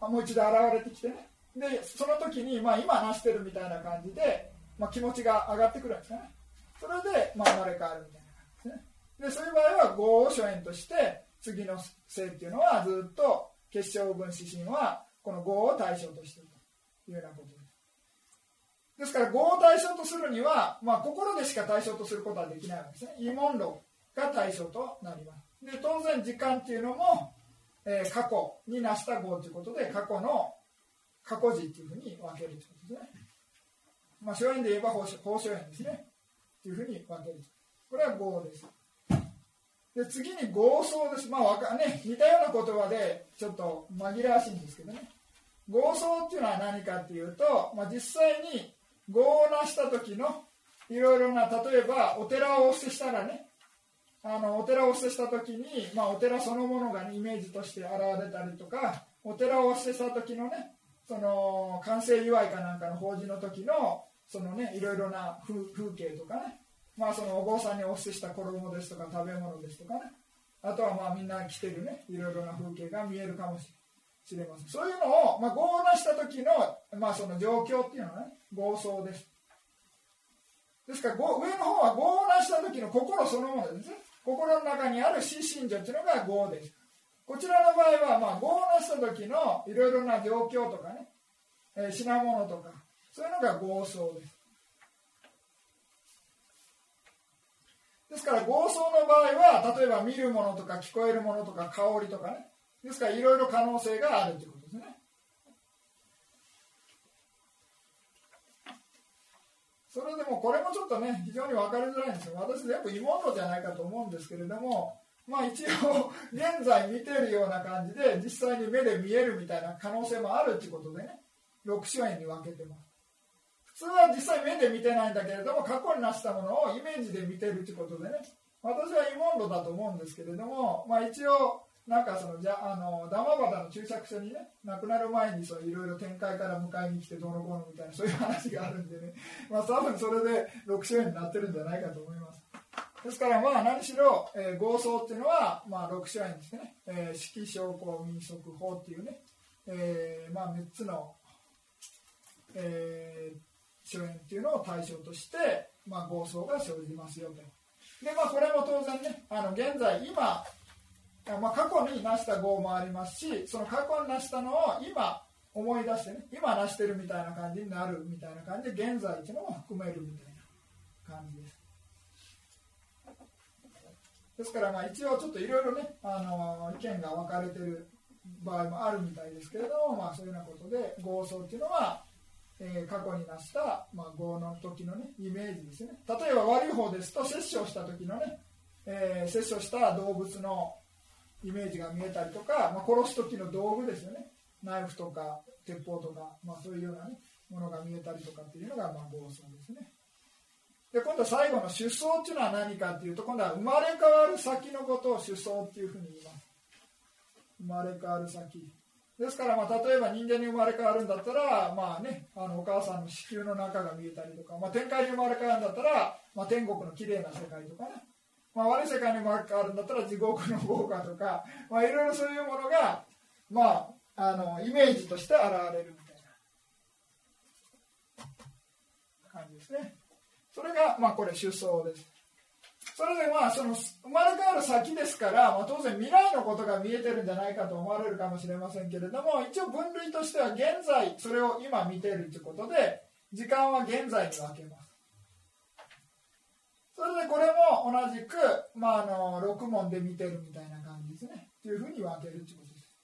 もう一度現れてきてね。でその時に、まあ、今なしてるみたいな感じで、まあ、気持ちが上がってくるんですよね。それで、まあ、生まれ変わるみたいな感じですね。でそういう場合は業を初縁として次の性っていうのはずっと結晶分子心はこの業を対象としているというようなことですですから業を対象とするには、まあ、心でしか対象とすることはできないわけですね。異問論が対象となりますで当然時間っていうのも、えー、過去に成した業ということで過去の過去時というふうに分けるということですね。まあ初縁で言えば法初縁ですね。というふうに分けるこれは業です。で次に合奏です。まあかね似たような言葉でちょっと紛らわしいんですけどね。合奏っていうのは何かっていうと、まあ、実際に業を成した時のいろいろな例えばお寺をお捨てしたらねあのお寺をお捨てした時に、まあ、お寺そのものが、ね、イメージとして現れたりとかお寺をお捨てした時のねその完成祝いかなんかの法事の時のそのねいろいろな風景とかね。まあそのお坊さんにお捨てした衣ですとか食べ物ですとかね。あとはまあみんな着てるねいろいろな風景が見えるかもしれません。そういうのを、まあ、合をした時の,、まあその状況っていうのはね合奏です。ですから上の方は合なした時の心そのものですね。心の中にある死心情っていうのが合です。こちらの場合は、まあ、合なした時のいろいろな状況とかね、えー、品物とかそういうのが合奏です。ですから合奏の場合は例えば見るものとか聞こえるものとか香りとかね。ですからいろいろ可能性があるということですね。それでもこれもちょっとね非常に分かりづらいんですよ。私全部芋のじゃないかと思うんですけれどもまあ一応現在見てるような感じで実際に目で見えるみたいな可能性もあるということでね。6種類に分けてます普通は実際目で見てないんだけれども過去に成したものをイメージで見てるということでね。私は芋ンだと思うんですけれども、まあ、一応なんかそのじゃあのダマバダの注釈書にね亡くなる前にいろいろ展開から迎えに来てどうのこうのみたいなそういう話があるんでね、まあ、多分それで6種類になってるんじゃないかと思います。ですからまあ何しろ、えー、合奏っていうのは、まあ、6種類ですね、えー、式証拠民俗法っていうね、えー、まあ、3つの、えー、諸縁っていうのを対象として、まあ、合奏が生じますよと。でまあこれも当然ねあの現在今まあ、過去に成した業もありますしその過去に成したのを今思い出してね今成してるみたいな感じになるみたいな感じで現在っていうのも含めるみたいな感じです。ですからまあ一応ちょっといろいろね、あの意見が分かれてる場合もあるみたいですけれども、まあ、そういうようなことで合奏っていうのは、えー、過去に成した、まあ、合の時のねイメージですね。例えば悪い方ですと殺生した時のね、えー、殺生した動物のイメージが見えたりとか、まあ、殺す時の道具ですよね。ナイフとか鉄砲とか、まあ、そういうような、ね、ものが見えたりとかっていうのが、まあ、暴走ですね。で今度は最後の出走っていうのは何かっていうと今度は生まれ変わる先のことを出走っていうふうに言います。生まれ変わる先。ですから、まあ、例えば人間に生まれ変わるんだったら、まあね、あのお母さんの子宮の中が見えたりとか、まあ、天界に生まれ変わるんだったら、まあ、天国の綺麗な世界とかね。まあ、悪い世界にもあるんだったら地獄の豪華とか、まあ、いろいろそういうものが、まあ、あのイメージとして現れるみたいな。感じですね。それが、まあ、これ首相です。それでまあその生まれ変わる先ですから、まあ、当然未来のことが見えてるんじゃないかと思われるかもしれませんけれども一応分類としては現在それを今見てるということで時間は現在に分けます。それでこれも同じく、まあ、あの6問で見てるみたいな感じですね。というふうに分けるということです、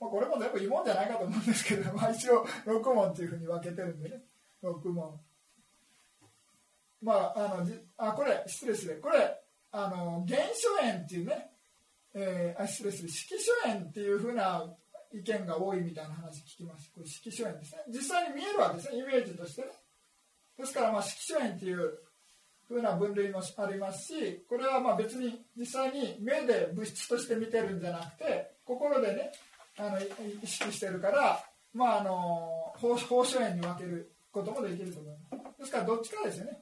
まあ、これも全部いいもんじゃないかと思うんですけど、まあ、一応6問というふうに分けてるんでね。6問。まああのあこれ失礼失礼。これあの原初炎っていうね、えー、あ失礼失礼。色書炎っていうふうな意見が多いみたいな話聞きます。これ色書炎ですね。実際に見えるわけですね。イメージとしてね。ですからまあ色書炎っていうふうな分類もありますしこれはまあ別に実際に目で物質として見てるんじゃなくて心でねあの意識してるからまああの放射炎に分けることもできると思います。ですからどっちかですよね。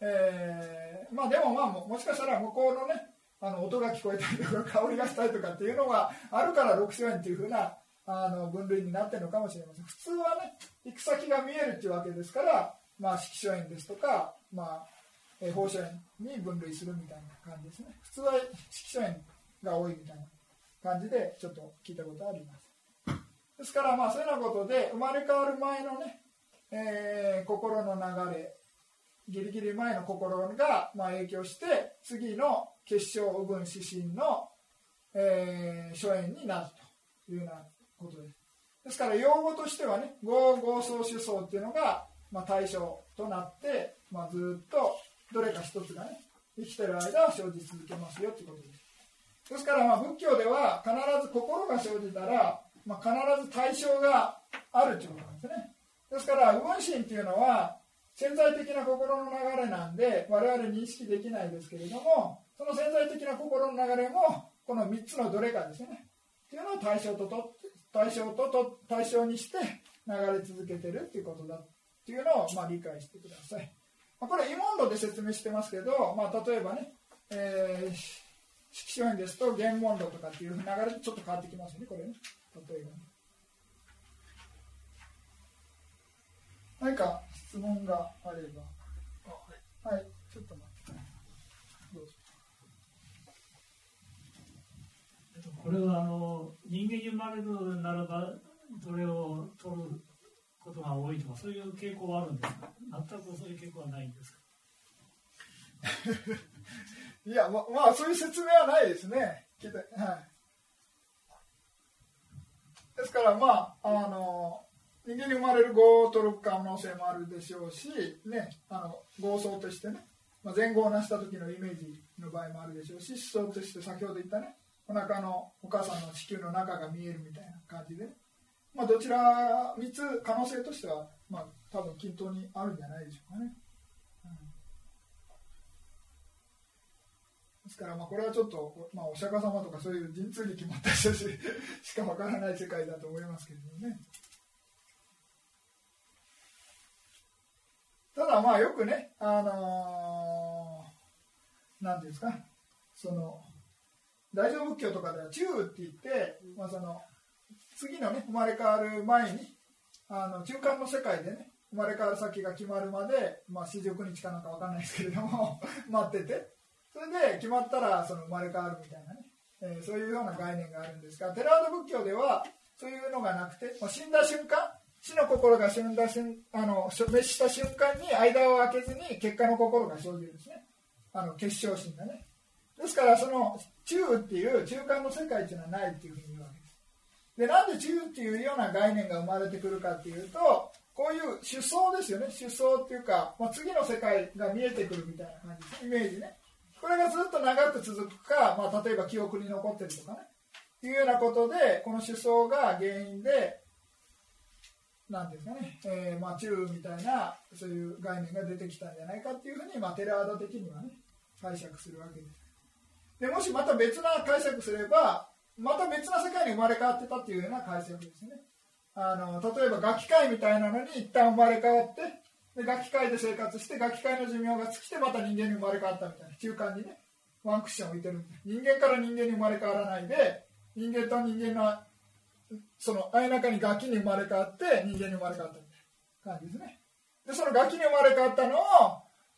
えー、まあでもまあもしかしたら向こうのねあの音が聞こえたりとか香りがしたりとかっていうのがあるから6種炎っていうふうなあの分類になってるのかもしれません。普通はね行く先が見えるっていうわけですからまあ色素炎ですとかまあ、えー、放射炎に分類するみたいな感じですね。普通は色素炎が多いみたいな感じでちょっと聞いたことあります。ですからまあそういうようなことで生まれ変わる前のね、えー、心の流れギリギリ前の心がまあ影響して次の結晶右分指針の、えー、初演になるというようなことです。ですから用語としてはね合合相思想っていうのが、まあ、対象となって、まあ、ずっとどれか一つがね生きてる間は生じ続けますよということです。ですからまあ仏教では必ず心が生じたら、まあ、必ず対象があるということなんですね。ですから右分心っていうのは潜在的な心の流れなんで我々認識できないですけれどもその潜在的な心の流れもこの3つのどれかですね。っていうのを対象とと対象とと対象にして流れ続けてるっていうことだ。っていうのをまあ理解してください、ま、これイモンドで説明してますけど、まあ、例えばね、えー、色書園ですと原問路とかっていう流れでちょっと変わってきますよねこれね。例えばね。何か質問があれば。はい、はい、ちょっと待って。どうぞ。これはあの人間に生まれるならばどれを取ることが多いとかそういう傾向はあるんですか？全くそういう傾向はないんですか？いやままあそういう説明はないですね、はい、ですからまああの人間に生まれる業を取る可能性もあるでしょうし、ね、あの合奏としてね、まあ、前後を成した時のイメージの場合もあるでしょうし思想として先ほど言ったねお腹のお母さんの子宮の中が見えるみたいな感じで、まあ、どちら3つ可能性としては、まあ、多分均等にあるんじゃないでしょうかね。うん、ですからまあこれはちょっと、まあ、お釈迦様とかそういう神通力持った人しかわからない世界だと思いますけれどもね。ただまあよくね、あのー、なんていうんですか、その、大乗仏教とかでは中って言って、まあ、その次のね、生まれ変わる前に、あの中間の世界でね、生まれ変わる先が決まるまで、まあ、四十九日かなんかわかんないですけれども、待ってて、それで決まったらその生まれ変わるみたいなね、えー、そういうような概念があるんですが、テラード仏教ではそういうのがなくて、まあ、死んだ瞬間、死の心が死んだ瞬あの滅した瞬間に間を空けずに結果の心が生じるんですね。あの結晶心がね。ですからその中っていう中間の世界っていうのはないっていうふうに言うわけです。でなんで中っていうような概念が生まれてくるかっていうとこういう主相ですよね。主相っていうか、まあ、次の世界が見えてくるみたいな感じですイメージね。これがずっと長く続くか、まあ、例えば記憶に残ってるとかね。いうようなことでこの主相が原因でなんですかね、えー、まあ、中みたいなそういう概念が出てきたんじゃないかっていうふうに、まあ、テラード的にはね解釈するわけです。でもしまた別な解釈すればまた別な世界に生まれ変わってたっていうような解釈ですね。あの例えば楽器界みたいなのに一旦生まれ変わってで楽器界で生活して楽器界の寿命が尽きてまた人間に生まれ変わったみたいな中間にねワンクッション置いてる人間から人間に生まれ変わらないで人間と人間のそのあや中にガキに生まれ変わって人間に生まれ変わった感じですね。でそのガキに生まれ変わったのを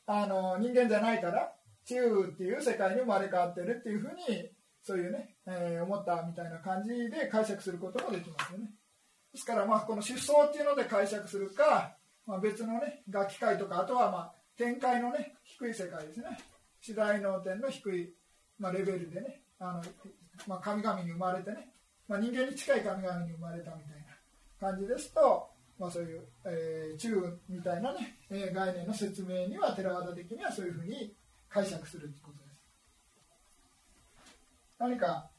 あの人間じゃないから地球っていう世界に生まれ変わってるっていうふうにそういうね、えー、思ったみたいな感じで解釈することもできますよね。ですからまあこの出走っていうので解釈するか、まあ、別のね楽器界とかあとはまあ展開のね低い世界ですね。次第能点の低い、まあ、レベルでねあの、まあ、神々に生まれてねまあ、人間に近い神々に生まれたみたいな感じですと、まあ、そういう、えー、中みたいなね、えー、概念の説明には寺田的にはそういうふうに解釈するということです。何か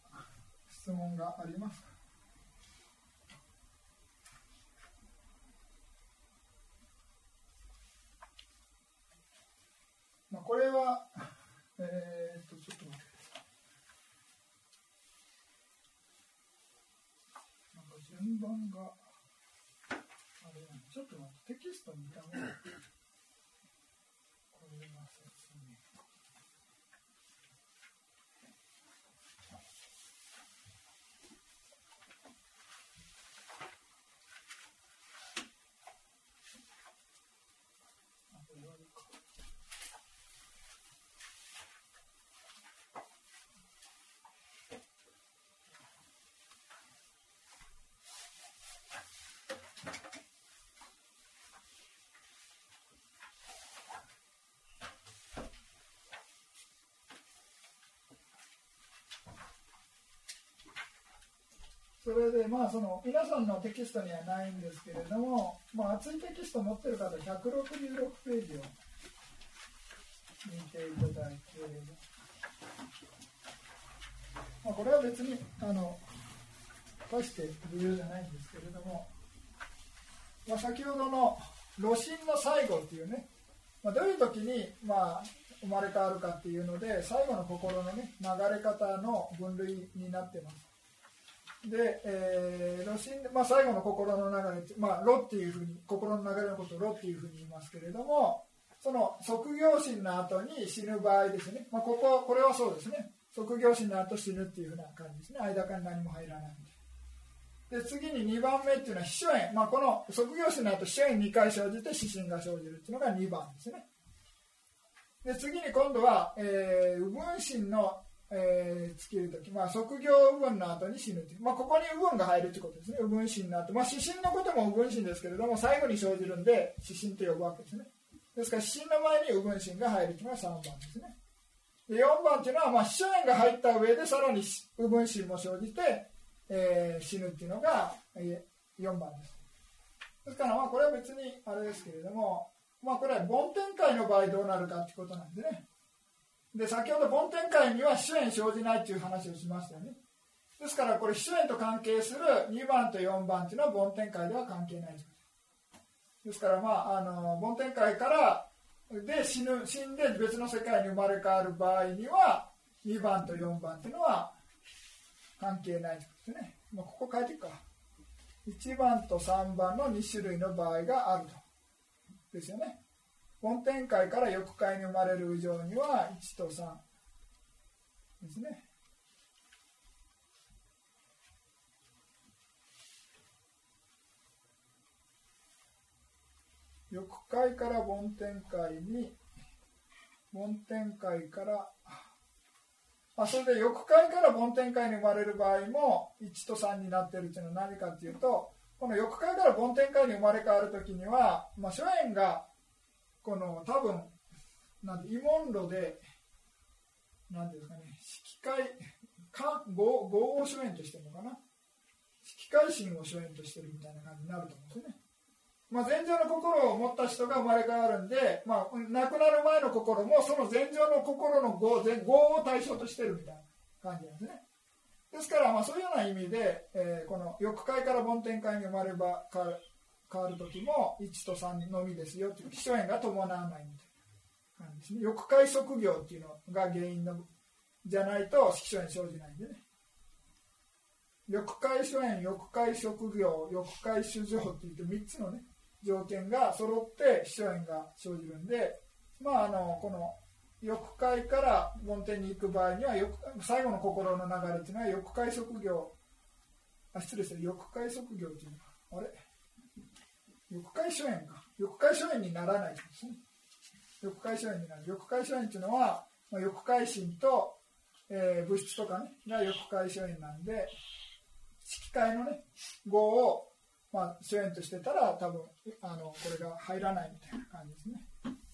質問がありますか？まあ、これは、えー、っと、ちょっと待ってください。順番が、あれちょっと待って、テキスト見た目。そでまあその皆さんのテキストにはないんですけれども、まあ、厚いテキスト持ってる方166ページを見ていただいて、まあ、これは別にあの大して理由じゃないんですけれども、まあ、先ほどの炉心の最後っていうね、まあ、どういう時にまあ生まれ変わるかっていうので最後の心のね流れ方の分類になってます。で、えー、ロシンまあ、最後の心の流れまあ、ロっていうふうに心の流れのことをロっていうふうに言いますけれどもその卒業心の後に死ぬ場合ですね、まあ、こここれはそうですね。卒業心の後死ぬっていうふうな感じですね。間から何も入らないで次に2番目っていうのは秘書炎、まあ、この卒業心の後秘書炎2回生じて死神が生じるっていうのが2番ですね。で次に今度は、えー、分身のえー、尽きるとき、まあ、卒業右分の後に死ぬという、まあ、ここに右分が入るということですね、右分心の後、まあ、死神のことも右分心ですけれども、最後に生じるんで、死神と呼ぶわけですね。ですから、死神の前に右分心が入るというのが3番ですね。で4番というのは、まあ、死者縁が入った上で、さらに右分心も生じて、えー、死ぬっていうのが、4番です。ですから、まあ、これは別にあれですけれども、まあ、これは梵天界の場合どうなるかってことなんでね。で先ほど梵天界には主演生じないっていう話をしましたよね。ですからこれ主演と関係する2番と4番っていうのは梵天界では関係ないです。からまああの梵天界からで死ぬ死んで別の世界に生まれ変わる場合には2番と4番っていうのは関係ないですね、まあ、ここ書いていくか。1番と3番の2種類の場合があると。ですよね。本天界から欲界に生まれる以上には1と3ですね。欲界から梵天界に梵天界からあそれで欲界から梵天界に生まれる場合も1と3になっているというのは何かというとこの欲界から梵天界に生まれ変わる時には、まあ、諸縁がこの多分なんで慰問路で何ですかね色界か合合を主演としてるのかな色界心を主演としてるみたいな感じになると思うんですよね。まあ、前情の心を持った人が生まれ変わるんで、まあ、亡くなる前の心もその前情の心の業業を対象としてるみたいな感じなんですね。ですから、まあ、そういうような意味で、えー、この欲界から梵天界に生まれば変わる時も1と3のみですよという基礎縁が伴わないみたいな感じですね。欲界職業っていうのが原因のじゃないと基礎縁生じないんでね。欲界所縁欲界職業欲界主情っていって3つのね条件が揃って基礎縁が生じるんでまああのこの欲界から梵天に行く場合には最後の心の流れっていうのは欲界職業あ失礼して欲界職業っていうのはあれ？欲界所縁か欲界所縁にならないですね。欲界所縁になる。欲界所縁っていうのは、まあ、欲界心と、えー、物質とかねが欲界所縁なんで色界のね業を、まあ、所縁としてたら多分あのこれが入らないみたいな感じですね。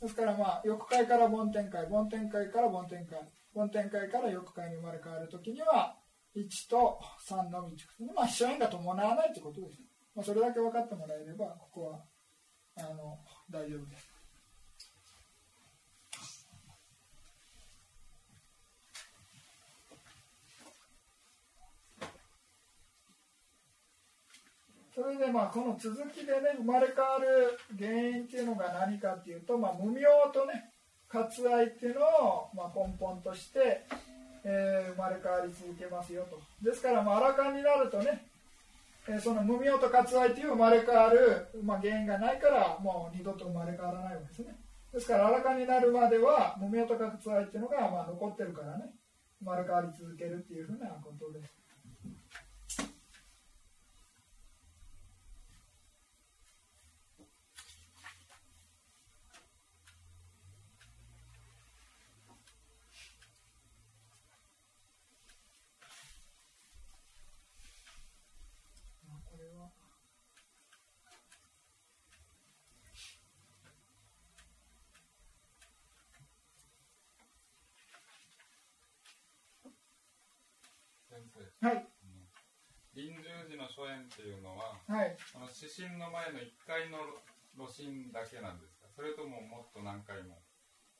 ですからまあ欲界から梵天界梵天界から梵天界梵天界から欲界に生まれ変わるときには1と3のみまあ、所縁が伴わないということですまあ、それだけ分かってもらえればここはあの大丈夫です。それでまあこの続きでね生まれ変わる原因っていうのが何かっていうと、まあ、無明とね割愛っていうのをまあ根本として、えー、生まれ変わり続けますよとですからまあアラカンになるとね、その無明と割愛っていう生まれ変わる、まあ、原因がないからもう二度と生まれ変わらないわけですね。ですから荒かになるまでは無明と割愛っていうのがまあ残ってるからね。生まれ変わり続けるっていうふうなことですはい。臨終時の初演っていうのは、はい、この指針の前の1回の炉心だけなんですか？それとももっと何回も？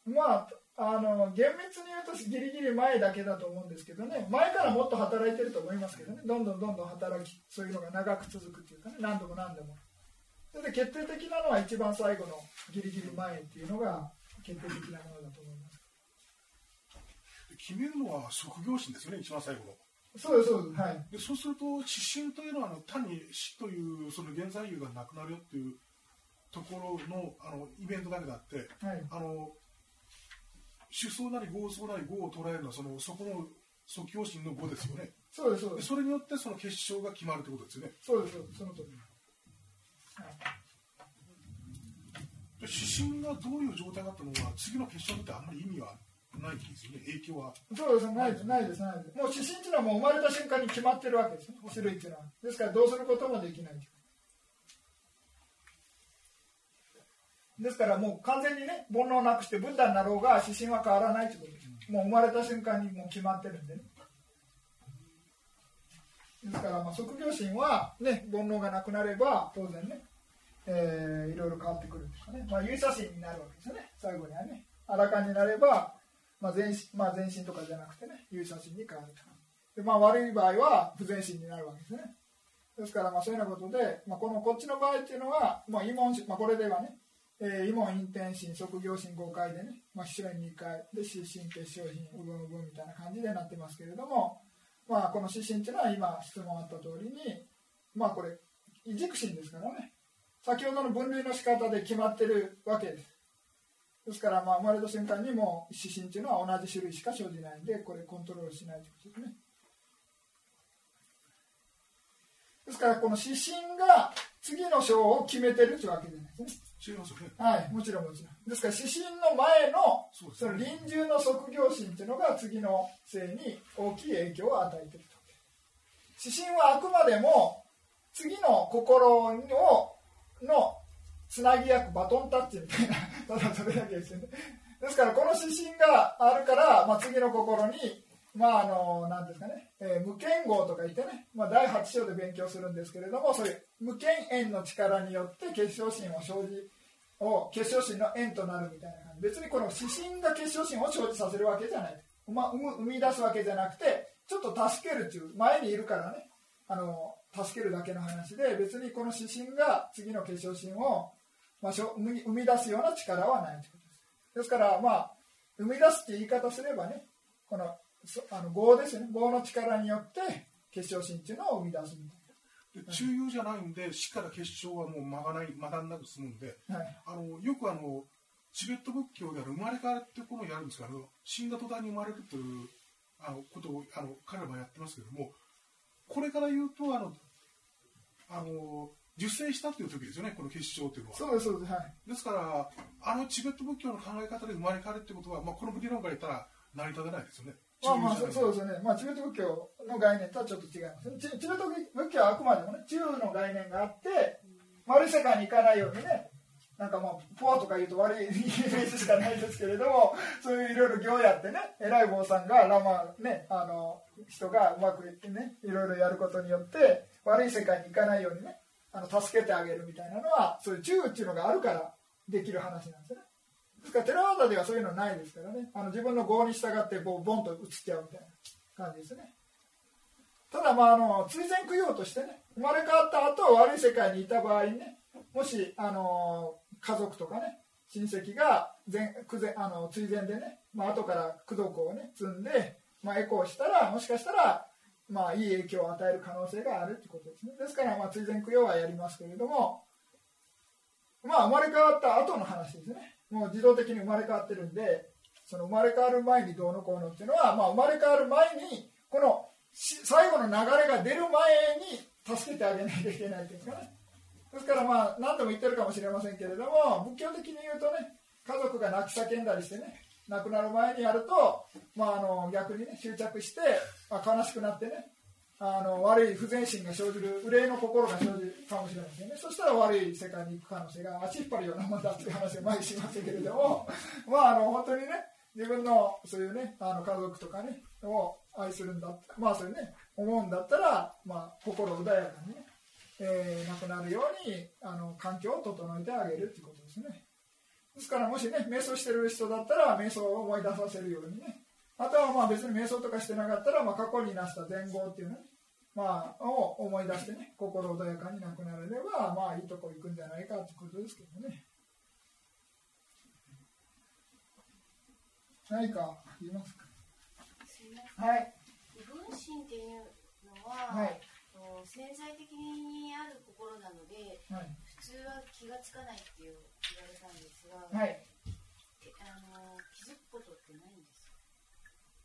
まあ、あの厳密に言うとギリギリ前だけだと思うんですけどね。前からもっと働いてると思いますけどね。どんどんどんどん働きそういうのが長く続くっていうかね。何度も何度も。それで決定的なのは一番最後のギリギリ前っていうのが決定的なものだと思います。決めるのは職業心ですよね一番最後のそうですそうです。はい。でそうすると指針というのはあの単に死というその原材料がなくなるよっていうところのあのイベントだけであって、はい、あの主相なり合相なり合を捉えるのはそのそこの即興心の語ですよね。そうですそうです。それによってその結晶が決まるということですよね。そうですその通り、はい、指針がどういう状態だったのか次の結晶ってあんまり意味はないですよね、影響は。そうです、ないです、ないです、ないです。もう指針っていうのはもう生まれた瞬間に決まってるわけですね、種類っていうのは。ですからどうすることもできない。ですからもう完全にね、煩悩なくしてブッダになろうが指針は変わらないということです。もう生まれた瞬間にもう決まってるんでね。ですからまあ職業心はね、煩悩がなくなれば当然ね、えー、いろいろ変わってくるんですかね。まあ勇者心になるわけですよね、最後にはね。あらかになればまあ全身まあ、全身とかじゃなくてね有写真に変わるとで、まあ、悪い場合は不全身になるわけですね。ですからまあそういうようなことで、まあ、このこっちの場合っていうのは、まあ慰問まあ、これではね、えー、慰問引転心職業心5回でね、まあ、1年2回で失神結晶心うぶんうぶんみたいな感じでなってますけれども、まあ、この失神っていうのは今質問あった通りにまあこれ軸心ですからね。先ほどの分類の仕方で決まってるわけです。ですから、まあ、生まれた瞬間にも指針というのは同じ種類しか生じないんでこれコントロールしないということですね。ですからこの指針が次の章を決めてるというわけじゃないですね。はいもちろんもちろん。ですから指針の前のその臨終の即業心というのが次の性に大きい影響を与えていると指針はあくまでも次の心をのつなぎ役バトンタッチみたいな ただそれだけですよね。ですからこの指針があるから、まあ、次の心にまああの何ですかね、えー、無剣号とか言ってね、まあ、第8章で勉強するんですけれどもそういう無剣縁の力によって結晶心を生じを結晶心の縁となるみたいな感じ。別にこの指針が結晶心を生じさせるわけじゃない、まあ、生み出すわけじゃなくてちょっと助けるっていう前にいるからね。あの助けるだけの話で別にこの指針が次の結晶心をまあ、生み出すような力はないということです。ですから、まあ、生み出すって言い方すればね、このあの棒ですよね、棒の力によって結晶心っていうのを生み出すみたいな。中庸じゃないんで、死から結晶はもう曲がない、曲がんなく済むんで、はい、あのよくあのチベット仏教である生まれ変わるっていうことをやるんですけど、死んだ途端に生まれるというあのことをあの彼らはやってますけども、これから言うと、あの、あの受精したっていう時ですよね、この結晶っていうのは。そうです、そうです。はい。ですから、あのチベット仏教の考え方で生まれ変わるってことは、まあ、この理論から言ったら成り立たないですよね。まあまあ、そうですよね。まあ、チベット仏教の概念とはちょっと違いますチ。チベット仏教はあくまでもね、中の概念があって、悪い世界に行かないようにね、なんかもう、ポアとか言うと悪いイメージしかないですけれども、そういういろいろ行やってね、偉い坊さんが、ラマ、ね、あの、人がうまくいってね、いろいろやることによって、悪い世界に行かないようにね、あの助けてあげるみたいなのはそういう中っていうのがあるからできる話なんですね。ですから寺技ではそういうのないですからね。あの自分の業に従ってボンと移っちゃうみたいな感じですね。ただまああの追善供養としてね生まれ変わった後悪い世界にいた場合にねもしあの家族とかね親戚が前あの追善でね、まあ後から功徳をね積んで、まあ、エコーしたらもしかしたらまあ、いい影響を与える可能性があるということですね。ですから、まあ、追善供養はやりますけれどもまあ生まれ変わった後の話ですね。もう自動的に生まれ変わってるんでその生まれ変わる前にどうのこうのっていうのは、まあ、生まれ変わる前にこの最後の流れが出る前に助けてあげないといけないというかね。ですからまあ何度も言ってるかもしれませんけれども仏教的に言うとね家族が泣き叫んだりしてね亡くなる前にやると、まあ、あの逆にね執着して、まあ、悲しくなってねあの悪い不全心が生じる憂いの心が生じるかもしれませんね。そしたら悪い世界に行く可能性が足引っ張るようなもんだっていう話を前にしましたけれども まああの本当にね自分のそういうねあの家族とかねを愛するんだまあそれね思うんだったら、まあ、心穏やかにね、えー、亡くなるようにあの環境を整えてあげるっていうことですね。ですからもしね瞑想してる人だったら瞑想を思い出させるようにね。あとはまあ別に瞑想とかしてなかったら、まあ、過去になした前後っていうね、まあ、を思い出してね心穏やかになくなれればまあいいとこ行くんじゃないかってことですけどね。何か言いますか？はい。分身っていうのは、はい、潜在的にある心なので、はい、普通は気がつかないっていう言われたんですが、はい、あの気づくことってないんですか？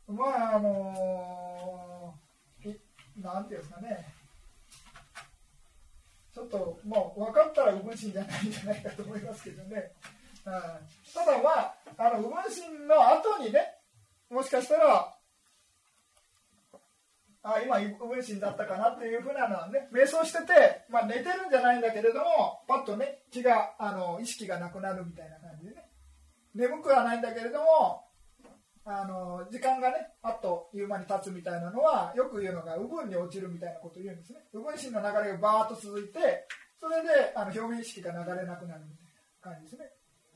まああのー、なんていうんですかね。ちょっともう分かったら右分身じゃないんじゃないかと思いますけどね、うん、ただまああの右分身の後にねもしかしたらあ今右分身だったかなっていうふうなのはね瞑想してて、まあ、寝てるんじゃないんだけれどもパッとね気があの意識がなくなるみたいな感じでね。眠くはないんだけれどもあの時間がねあっという間に経つみたいなのはよく言うのが右分に落ちるみたいなことを言うんですね。右分身の流れがバーッと続いてそれであの表面意識が流れなくなるみたいな感じですね、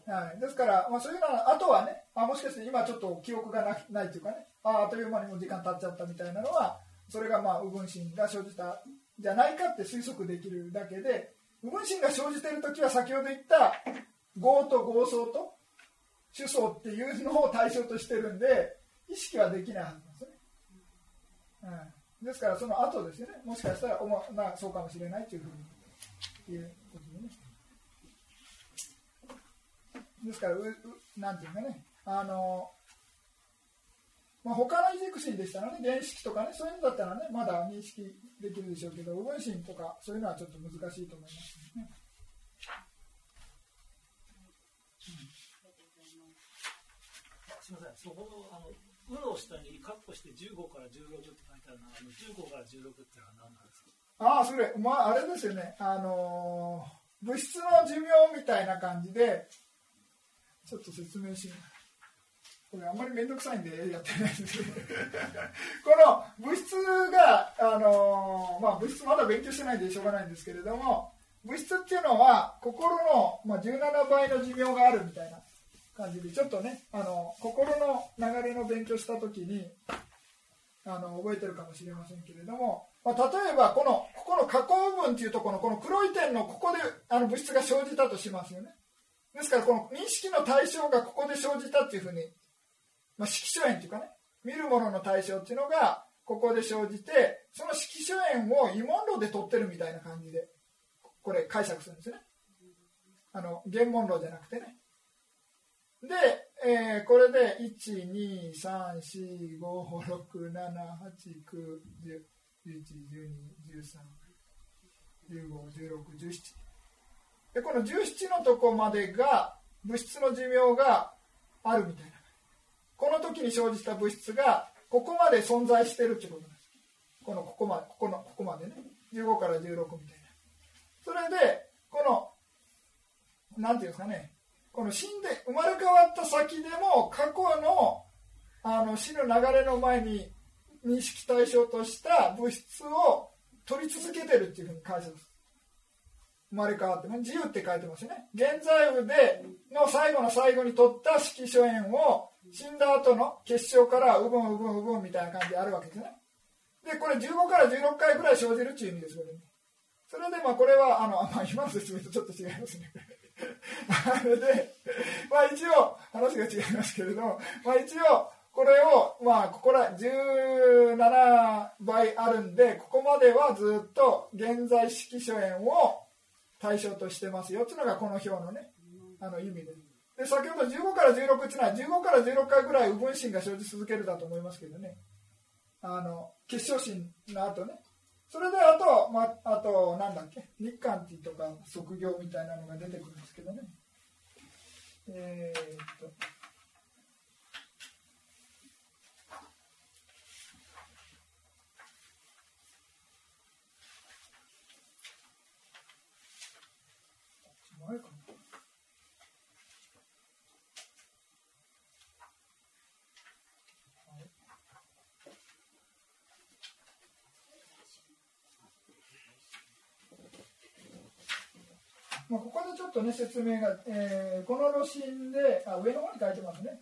はい、ですから、まあ、そういうのはあとはねあもしかして今ちょっと記憶がなないというかねああっという間にも時間経っちゃったみたいなのはそれがまあ右分身が生じたじゃないかって推測できるだけで右分身が生じている時は先ほど言った業と合相と主相っていうのを対象としてるんで意識はできないはずなんですね、うん、ですからその後ですよね。もしかしたらおも、まあ、そうかもしれないというふうにいうことでね。ですからううなんていうかね。あのまあ、他の異軸心でしたらね原式とかねそういうのだったらねまだ認識できるでしょうけど右分心とかそういうのはちょっと難しいと思いますね。すみません、そこの、あの、うの下にカッコして15から16って書いてあるのは、あの15から16ってのは何なんですか？ああ、それ、まあ、あれですよね、あのー、物質の寿命みたいな感じで、ちょっと説明します。これあんまり面倒くさいんでやってないんで。すけどこの物質が、あの、まあ、物質まだ勉強してないんでしょうがないんですけれども物質っていうのは心の、まあ、17倍の寿命があるみたいな感じでちょっとねあの心の流れの勉強した時にあの覚えてるかもしれませんけれども、まあ、例えばこのここの加工分っていうところのこの黒い点のここであの物質が生じたとしますよね。ですからこの認識の対象がここで生じたっていうふうに、まあ、色素炎っていうかね見るものの対象っていうのがここで生じてその色素炎を異問論で取ってるみたいな感じでこれ解釈するんですねあの原問論じゃなくてねで、えー、これで1、2、3、4、5、6、7、8、9、10、11、12、13、15、16、17。で、この17のとこまでが物質の寿命があるみたいな。この時に生じた物質がここまで存在してるってことなんです。このここまで、ここのここまでね。15から16みたいな。それで、この、なんていうんですかね、この死んで生まれ変わった先でも過去のあの死ぬ流れの前に認識対象とした物質を取り続けてるっていうふうに解釈す生まれ変わってね自由って書いてますね現在部での最後の最後に取った色書縁を死んだ後の結晶からうぶんうぶんうぶんみたいな感じであるわけですね。でこれ15から16回ぐらい生じるっていう意味ですこれ、ね、それでまあこれはあの、まあ、今の説明とちょっと違いますね。あれで、まあ、一応話が違いますけれども、まあ、一応これをまあここら17倍あるんでここまではずっと現在式書円を対象としてますよっていうのがこの表のねあの意味で。す。で先ほど15から16っていうのは15から16回ぐらい右分心が生じ続けるだと思いますけどね。あの結晶心の後ね。それであと、まあ、となんだっけ？日韓ティとか測業みたいなのが出てくるんですけどね。えー、っと。前かまあ、ここでちょっとね説明が、えー、この路線であ上の方に書いてますね。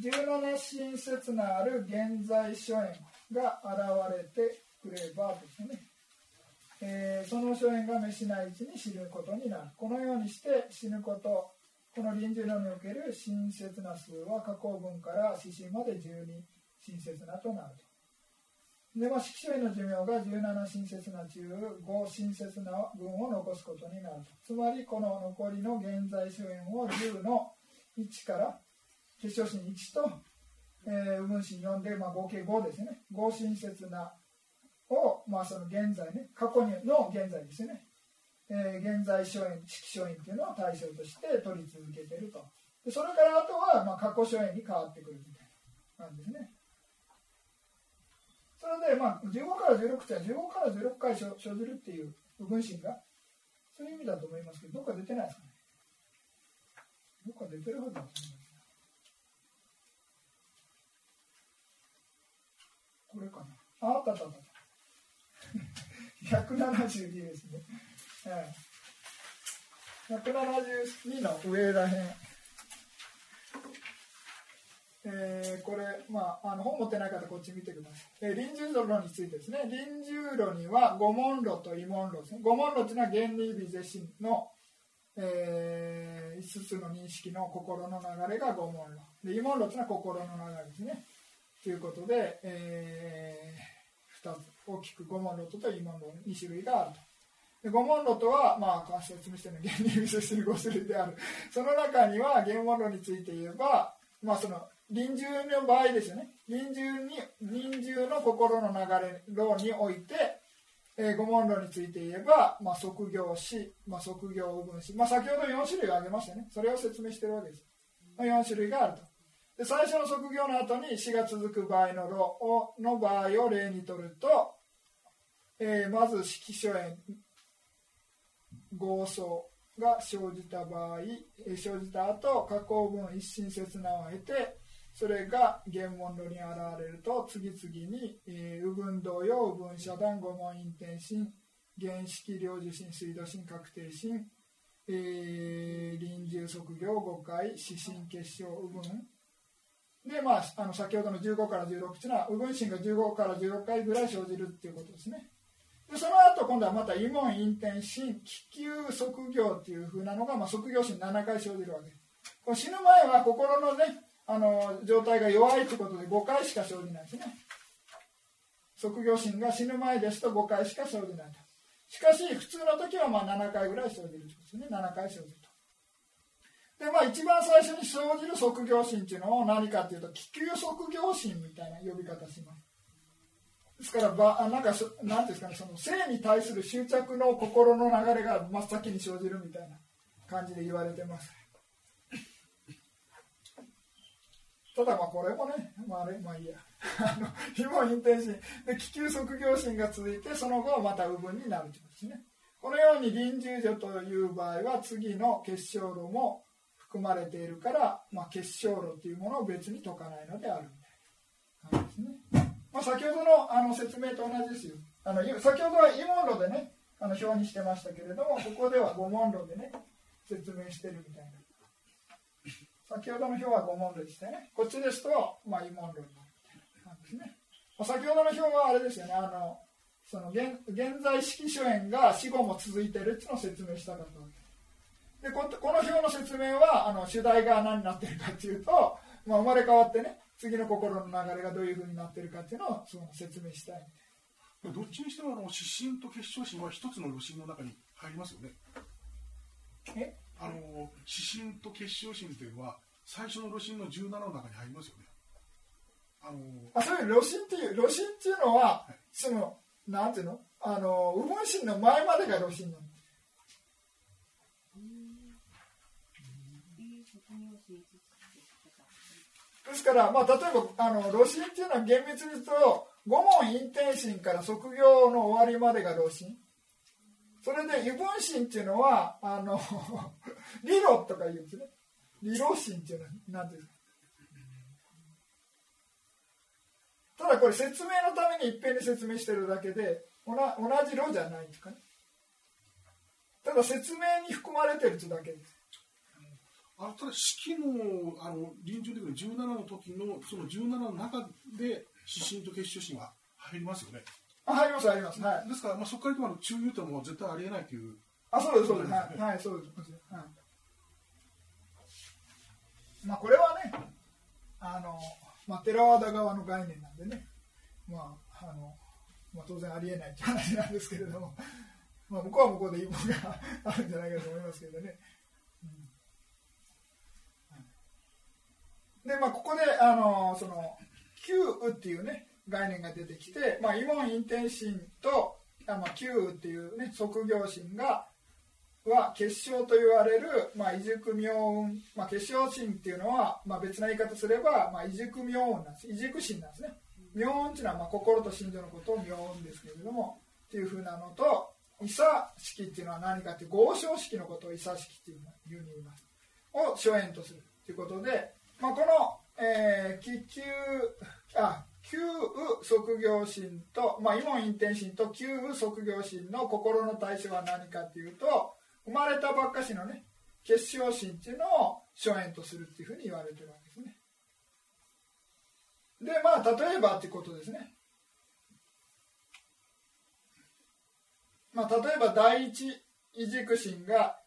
17親切なある現在諸縁が現れてくればですね、えー、その諸縁が召しないうちに死ぬことになる。このようにして死ぬことこの臨終論における親切な数は加工分から死死まで12親切なとなると。でも色書の寿命が17親切な中5親切な分を残すことになる。つまりこの残りの現在諸縁を10の1から結晶心1と、えー、分子4で、まあ、合計5ですね。5親切なを、まあ、その現在ね過去にの現在ですね、えー、現在諸縁色書縁っていうのを対象として取り続けてると。でそれからあとは、まあ、過去諸縁に変わってくるみたいな感じですね。れで、まあ、15から16って15から16回生じるっていう部分心がそういう意味だと思いますけどどっか出てないですかね。どっか出てるはずだと思います。これかな。ああったあったあった。172ですね、ええ、172の上らへん。えー、これ、まあ、あの本持ってない方こっち見てください、えー、臨終論についてですね。臨終論には五問論と異問論ですね。五問論というのは原理微絶心の、えー、5つの認識の心の流れが五問論。で異問論というのは心の流れですね。ということで、えー、2つ大きく五問論と異問論2種類があると。で五問論とは、まあ、説明しての原理微絶心5種類である。その中には原問論について言えばまあその臨終の場合ですよね。臨終に臨終の心の流れ論において、えー、五問論について言えば、まあ、即業死、まあ、即業分子、まあ、先ほど4種類挙げましたね。それを説明してるわけです、まあ、4種類があると。で最初の即業の後に死が続く場合の論の場合を例にとると、えー、まず色書炎合奏が生じた場合、えー、生じた後加工分一心切なを経てそれが原文論に現れると次々に、右分同様右分遮断五問陰転心原式領受心水道心確定心、えー、臨終即業5回指針結晶右分でまああの先ほどの15から16というのは右分心が15から16回ぐらい生じるっていうことですね。でその後今度はまた異問陰転心気球即業っていうふうなのが、まあ、即業心7回生じるわけ。です死ぬ前は心のねあの状態が弱いということで5回しか生じないですね。卒業心が死ぬ前ですと5回しか生じないとしかし普通の時はまあ7回ぐらい生じるということですね。7回生じると。でまあ一番最初に生じる卒業心っていうのを何かっていうと気球卒業心みたいな呼び方します。ですからばなんかなんですかねその性に対する執着の心の流れが真っ先に生じるみたいな感じで言われてます。ただまあこれもね、まあ、あれまあいいや。あの紐陰転心で気球測業心が続いてその後また部分になるということですね。このように臨終所という場合は次の結晶炉も含まれているから、まあ、結晶炉というものを別に解かないのであるみたいな感じですね、まあ、先ほどのあの説明と同じですよ。あの先ほどはイモン炉でねあの表にしてましたけれどもここでは五問論でね説明してるみたいな。先ほどの表は五問論でしたね。こっちですと、まあ、異問論なんですね。先ほどの表はあれですよね。あのその現現在式主演が死後も続いてるっていうのを説明したかったわけ。でここの表の説明はあの主題が何になってるかっていうと、まあ、生まれ変わってね次の心の流れがどういうふうになってるかっていうのをその説明したい。どっちにしてもあの指針と結晶心は一つの路針の中に入りますよね。え？あの指針と結晶心というのは最初の路針の17の中に入りますよね。あのあそういう路針っていう路針っていうのは、はい、そのなんていうの？あの右分心の前までが路針なんですから、まあ、例えばあの路心っていうのは厳密に言うと五問陰天心から卒業の終わりまでが路心それで油分心っていうのはあの 理路とか言うんですね。理路心っていうのは何ていうただこれ説明のためにいっぺんに説明してるだけで同じ路じゃないんですかね。ただ説明に含まれてるってだけです。あただ式のあの臨終的に17の時のその17の中で指針と結晶心は入りますよね。あ入ります入ります。はい。ですからまあそこから言うと中流ってもう絶対ありえないという。あそうですそうです。はい、はい、そうです。はい。まあこれはねあのまあ寺和田側の概念なんでねまああのまあ当然ありえないって話なんですけれども。まあ、向こうは向こうでいいものがあるんじゃないかと思いますけどね。で、まあ、ここで、あのその、旧っていうね、概念が出てきて、まあ、イモン・インテンシンと、あまあ、旧っていうね、即業心が、は結晶と言われる、まあ、異熟妙運、まあ、結晶心っていうのは、まあ、別な言い方すれば、まあ、異熟妙運なんです。異熟心なんですね。妙運っていうのは、まあ、心と心情のことを妙運ですけれどもっていうふうなのと異差式っていうのは何かっていう合唱式のことを異差式っていうふうに言います。を初演とするということでまあ、この、えー、気球あ旧即業心と、まあ、イモン陰天心と旧即業心の心の対象は何かっていうと生まれたばっかしのね結晶心っていうのを初演とするっていうふうに言われてるわけですね。でまあ例えばっていうことですね。まあ例えば第一異軸心が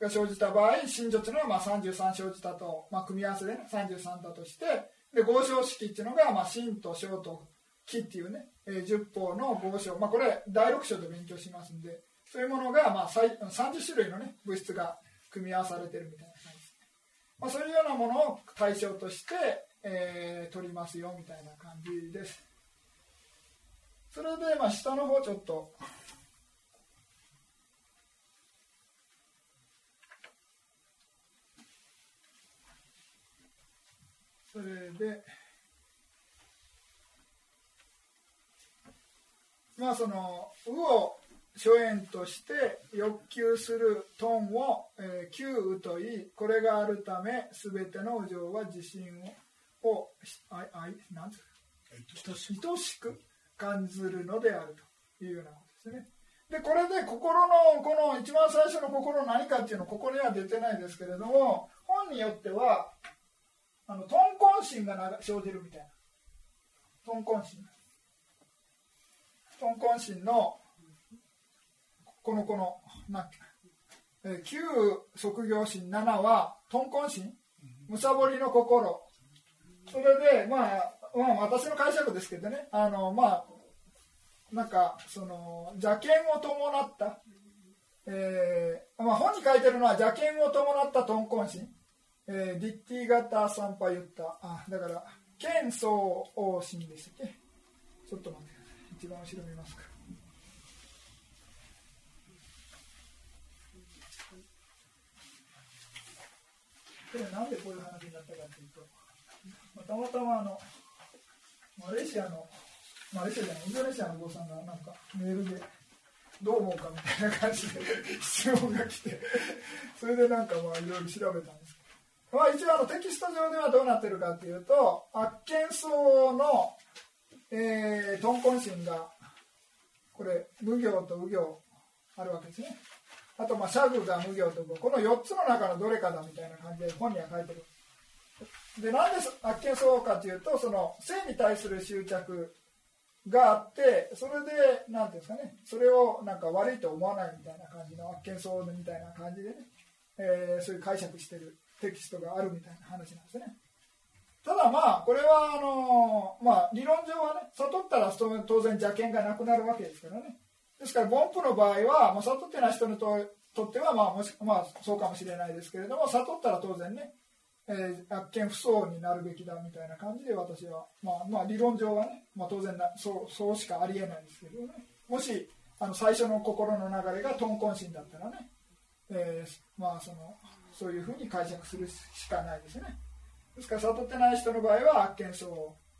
が生じた場合真女というのはまあ33生じたと、まあ、組み合わせで、ね、33だとしてで合唱式っていうのが、まあ、真と小と木っていうね、えー、10法の合唱、まあ、これ第6章で勉強しますんでそういうものが、まあ、30種類の、ね、物質が組み合わされてるみたいな感じです、まあ、そういうようなものを対象として、えー、取りますよみたいな感じです。それで、まあ、下の方ちょっとそれでまあその「う」を初演として欲求するトンを「えー、旧う」といいこれがあるため全ての右情は自信ををああなん愛しく感じるのであるというようなことですね。でこれで心のこの一番最初の心何かっていうのここには出てないですけれども本によってはあの豚根心が生じるみたいな。豚根心豚根心のこのこのなえ旧職業心7は豚根心むさぼりの心。それでまあ、まあ、私の解釈ですけどね。あのまあなんかその邪剣を伴った、えーまあ、本に書いてるのは邪剣を伴った豚根心えー、ディッティ型参拝言った。あだから剣相応心でしたっけ？ちょっと待ってください。一番後ろ見ますか。これなんでこういう話になったかというと、まあ、たまたまあのマレーシアのマレーシアじゃないインドネシアのお坊さんがなんかメールでどう思うかみたいな感じで質問が来てそれでなんかまあいろいろ調べたんですまあ、一応あのテキスト上ではどうなってるかというと発見層の、えー、トンコンシンがこれ無行と右行あるわけですね。あと、まあ、シャグが無行とか、この4つの中のどれかだみたいな感じで本には書いてる。で、なんで悪見そうかというと、その性に対する執着があって、それで、なんていうんですかね、それをなんか悪いと思わないみたいな感じの悪見そうみたいな感じでね、えー、そういう解釈してるテキストがあるみたいな話なんですね。ただまあ、これはあのまあ、理論上はね、悟ったら当然邪険がなくなるわけですからね。ですから、凡夫の場合は、まあ、悟ってない人にとっては、まあもしまあ、そうかもしれないですけれども、悟ったら当然ね、えー、悪見不相になるべきだみたいな感じで私は、まあ、まあ理論上はね、まあ、当然なそうそうしかありえないんですけどねもしあの最初の心の流れが豚根心だったらね、えー、まあそのそういうふうに解釈するしかないですね。ですから悟ってない人の場合は悪見相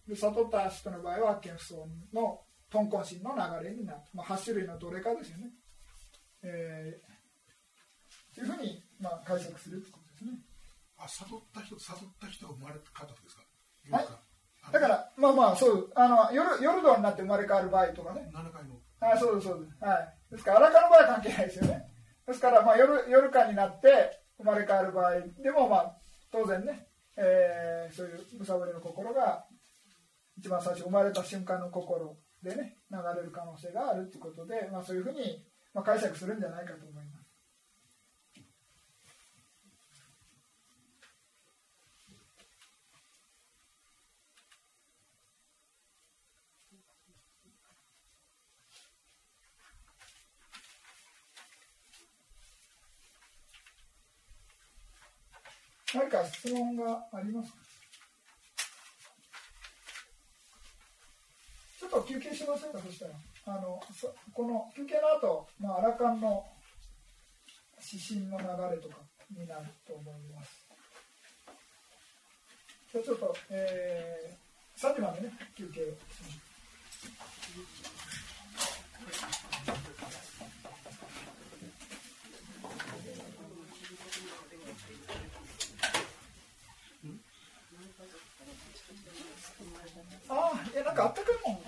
で悟った人の場合は悪見不相の豚根心の流れになる、まあ、8種類のどれかですよね、えー、というふうに、まあ、解釈するということですね。あ悟った人悟った人が生まれた方ですか？はい。だからまあまあそうあの夜夜道になって生まれ変わる場合とかね。7回の。あそうですそうです。はい。ですから荒川の場合は関係ないですよね。ですからまあ夜夜間になって生まれ変わる場合でもまあ当然ね、えー、そういうむさぼりの心が一番最初生まれた瞬間の心でね流れる可能性があるということで、まあ、そういうふうに、まあ、解釈するんじゃないかと思います。何か質問がありますか？ちょっと休憩しませんか？そしたら。あのこの休憩の後、まあアラカンの指針の流れとかになると思います。じゃあちょっと、えー、3時までね休憩をしますああ、いや、なんかあったかいもん。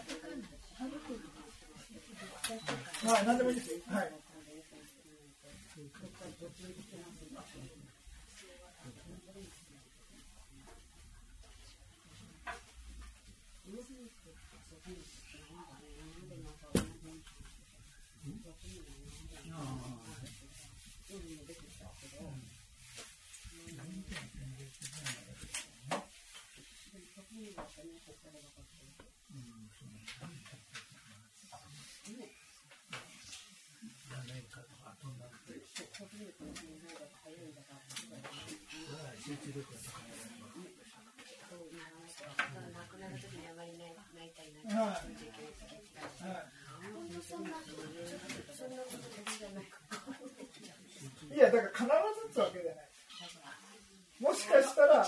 はい、なんでもいいです。はい。いや、だから必ずつわけじゃない。もしかしたら、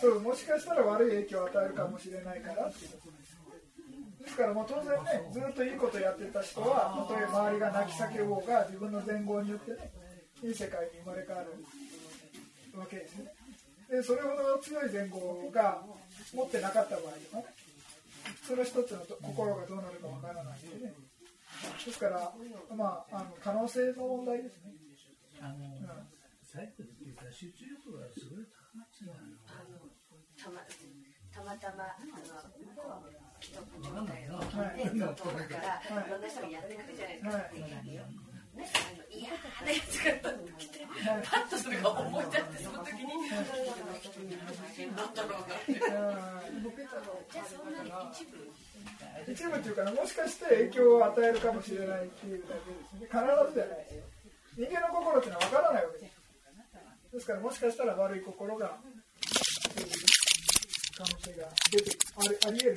そう、もしかしたら悪い影響を与えるかもしれないからっていうことです。ですからもう当然ね、ずっといいことやってた人は、たとえ周りが泣き叫ぼうが、自分の全貌によってね、いい世界に生まれ変わるわけですね。で、それほど強い前後が持ってなかった場合とかね、その一つの心がどうなるかわからないんでね。ですから、まあ、あの可能性の問題ですね。あの、うん、サイクルっていうか集中力がすごい高まっちゃうの。たまたまたまあの既得状態を聞いて、遠くからいろんな人がやってくるじゃないですか。ね、あの嫌なやつが来て、パッとそれが思い出して、その時に、なんだろうなって。じゃあそんなに一部一部っていうかもしかして影響を与えるかもしれないっていうだけですね。必ずじゃないですよ。人間の心っていうのは分からないわけです。ですからもしかしたら悪い心が、可能性が出てありあり得る。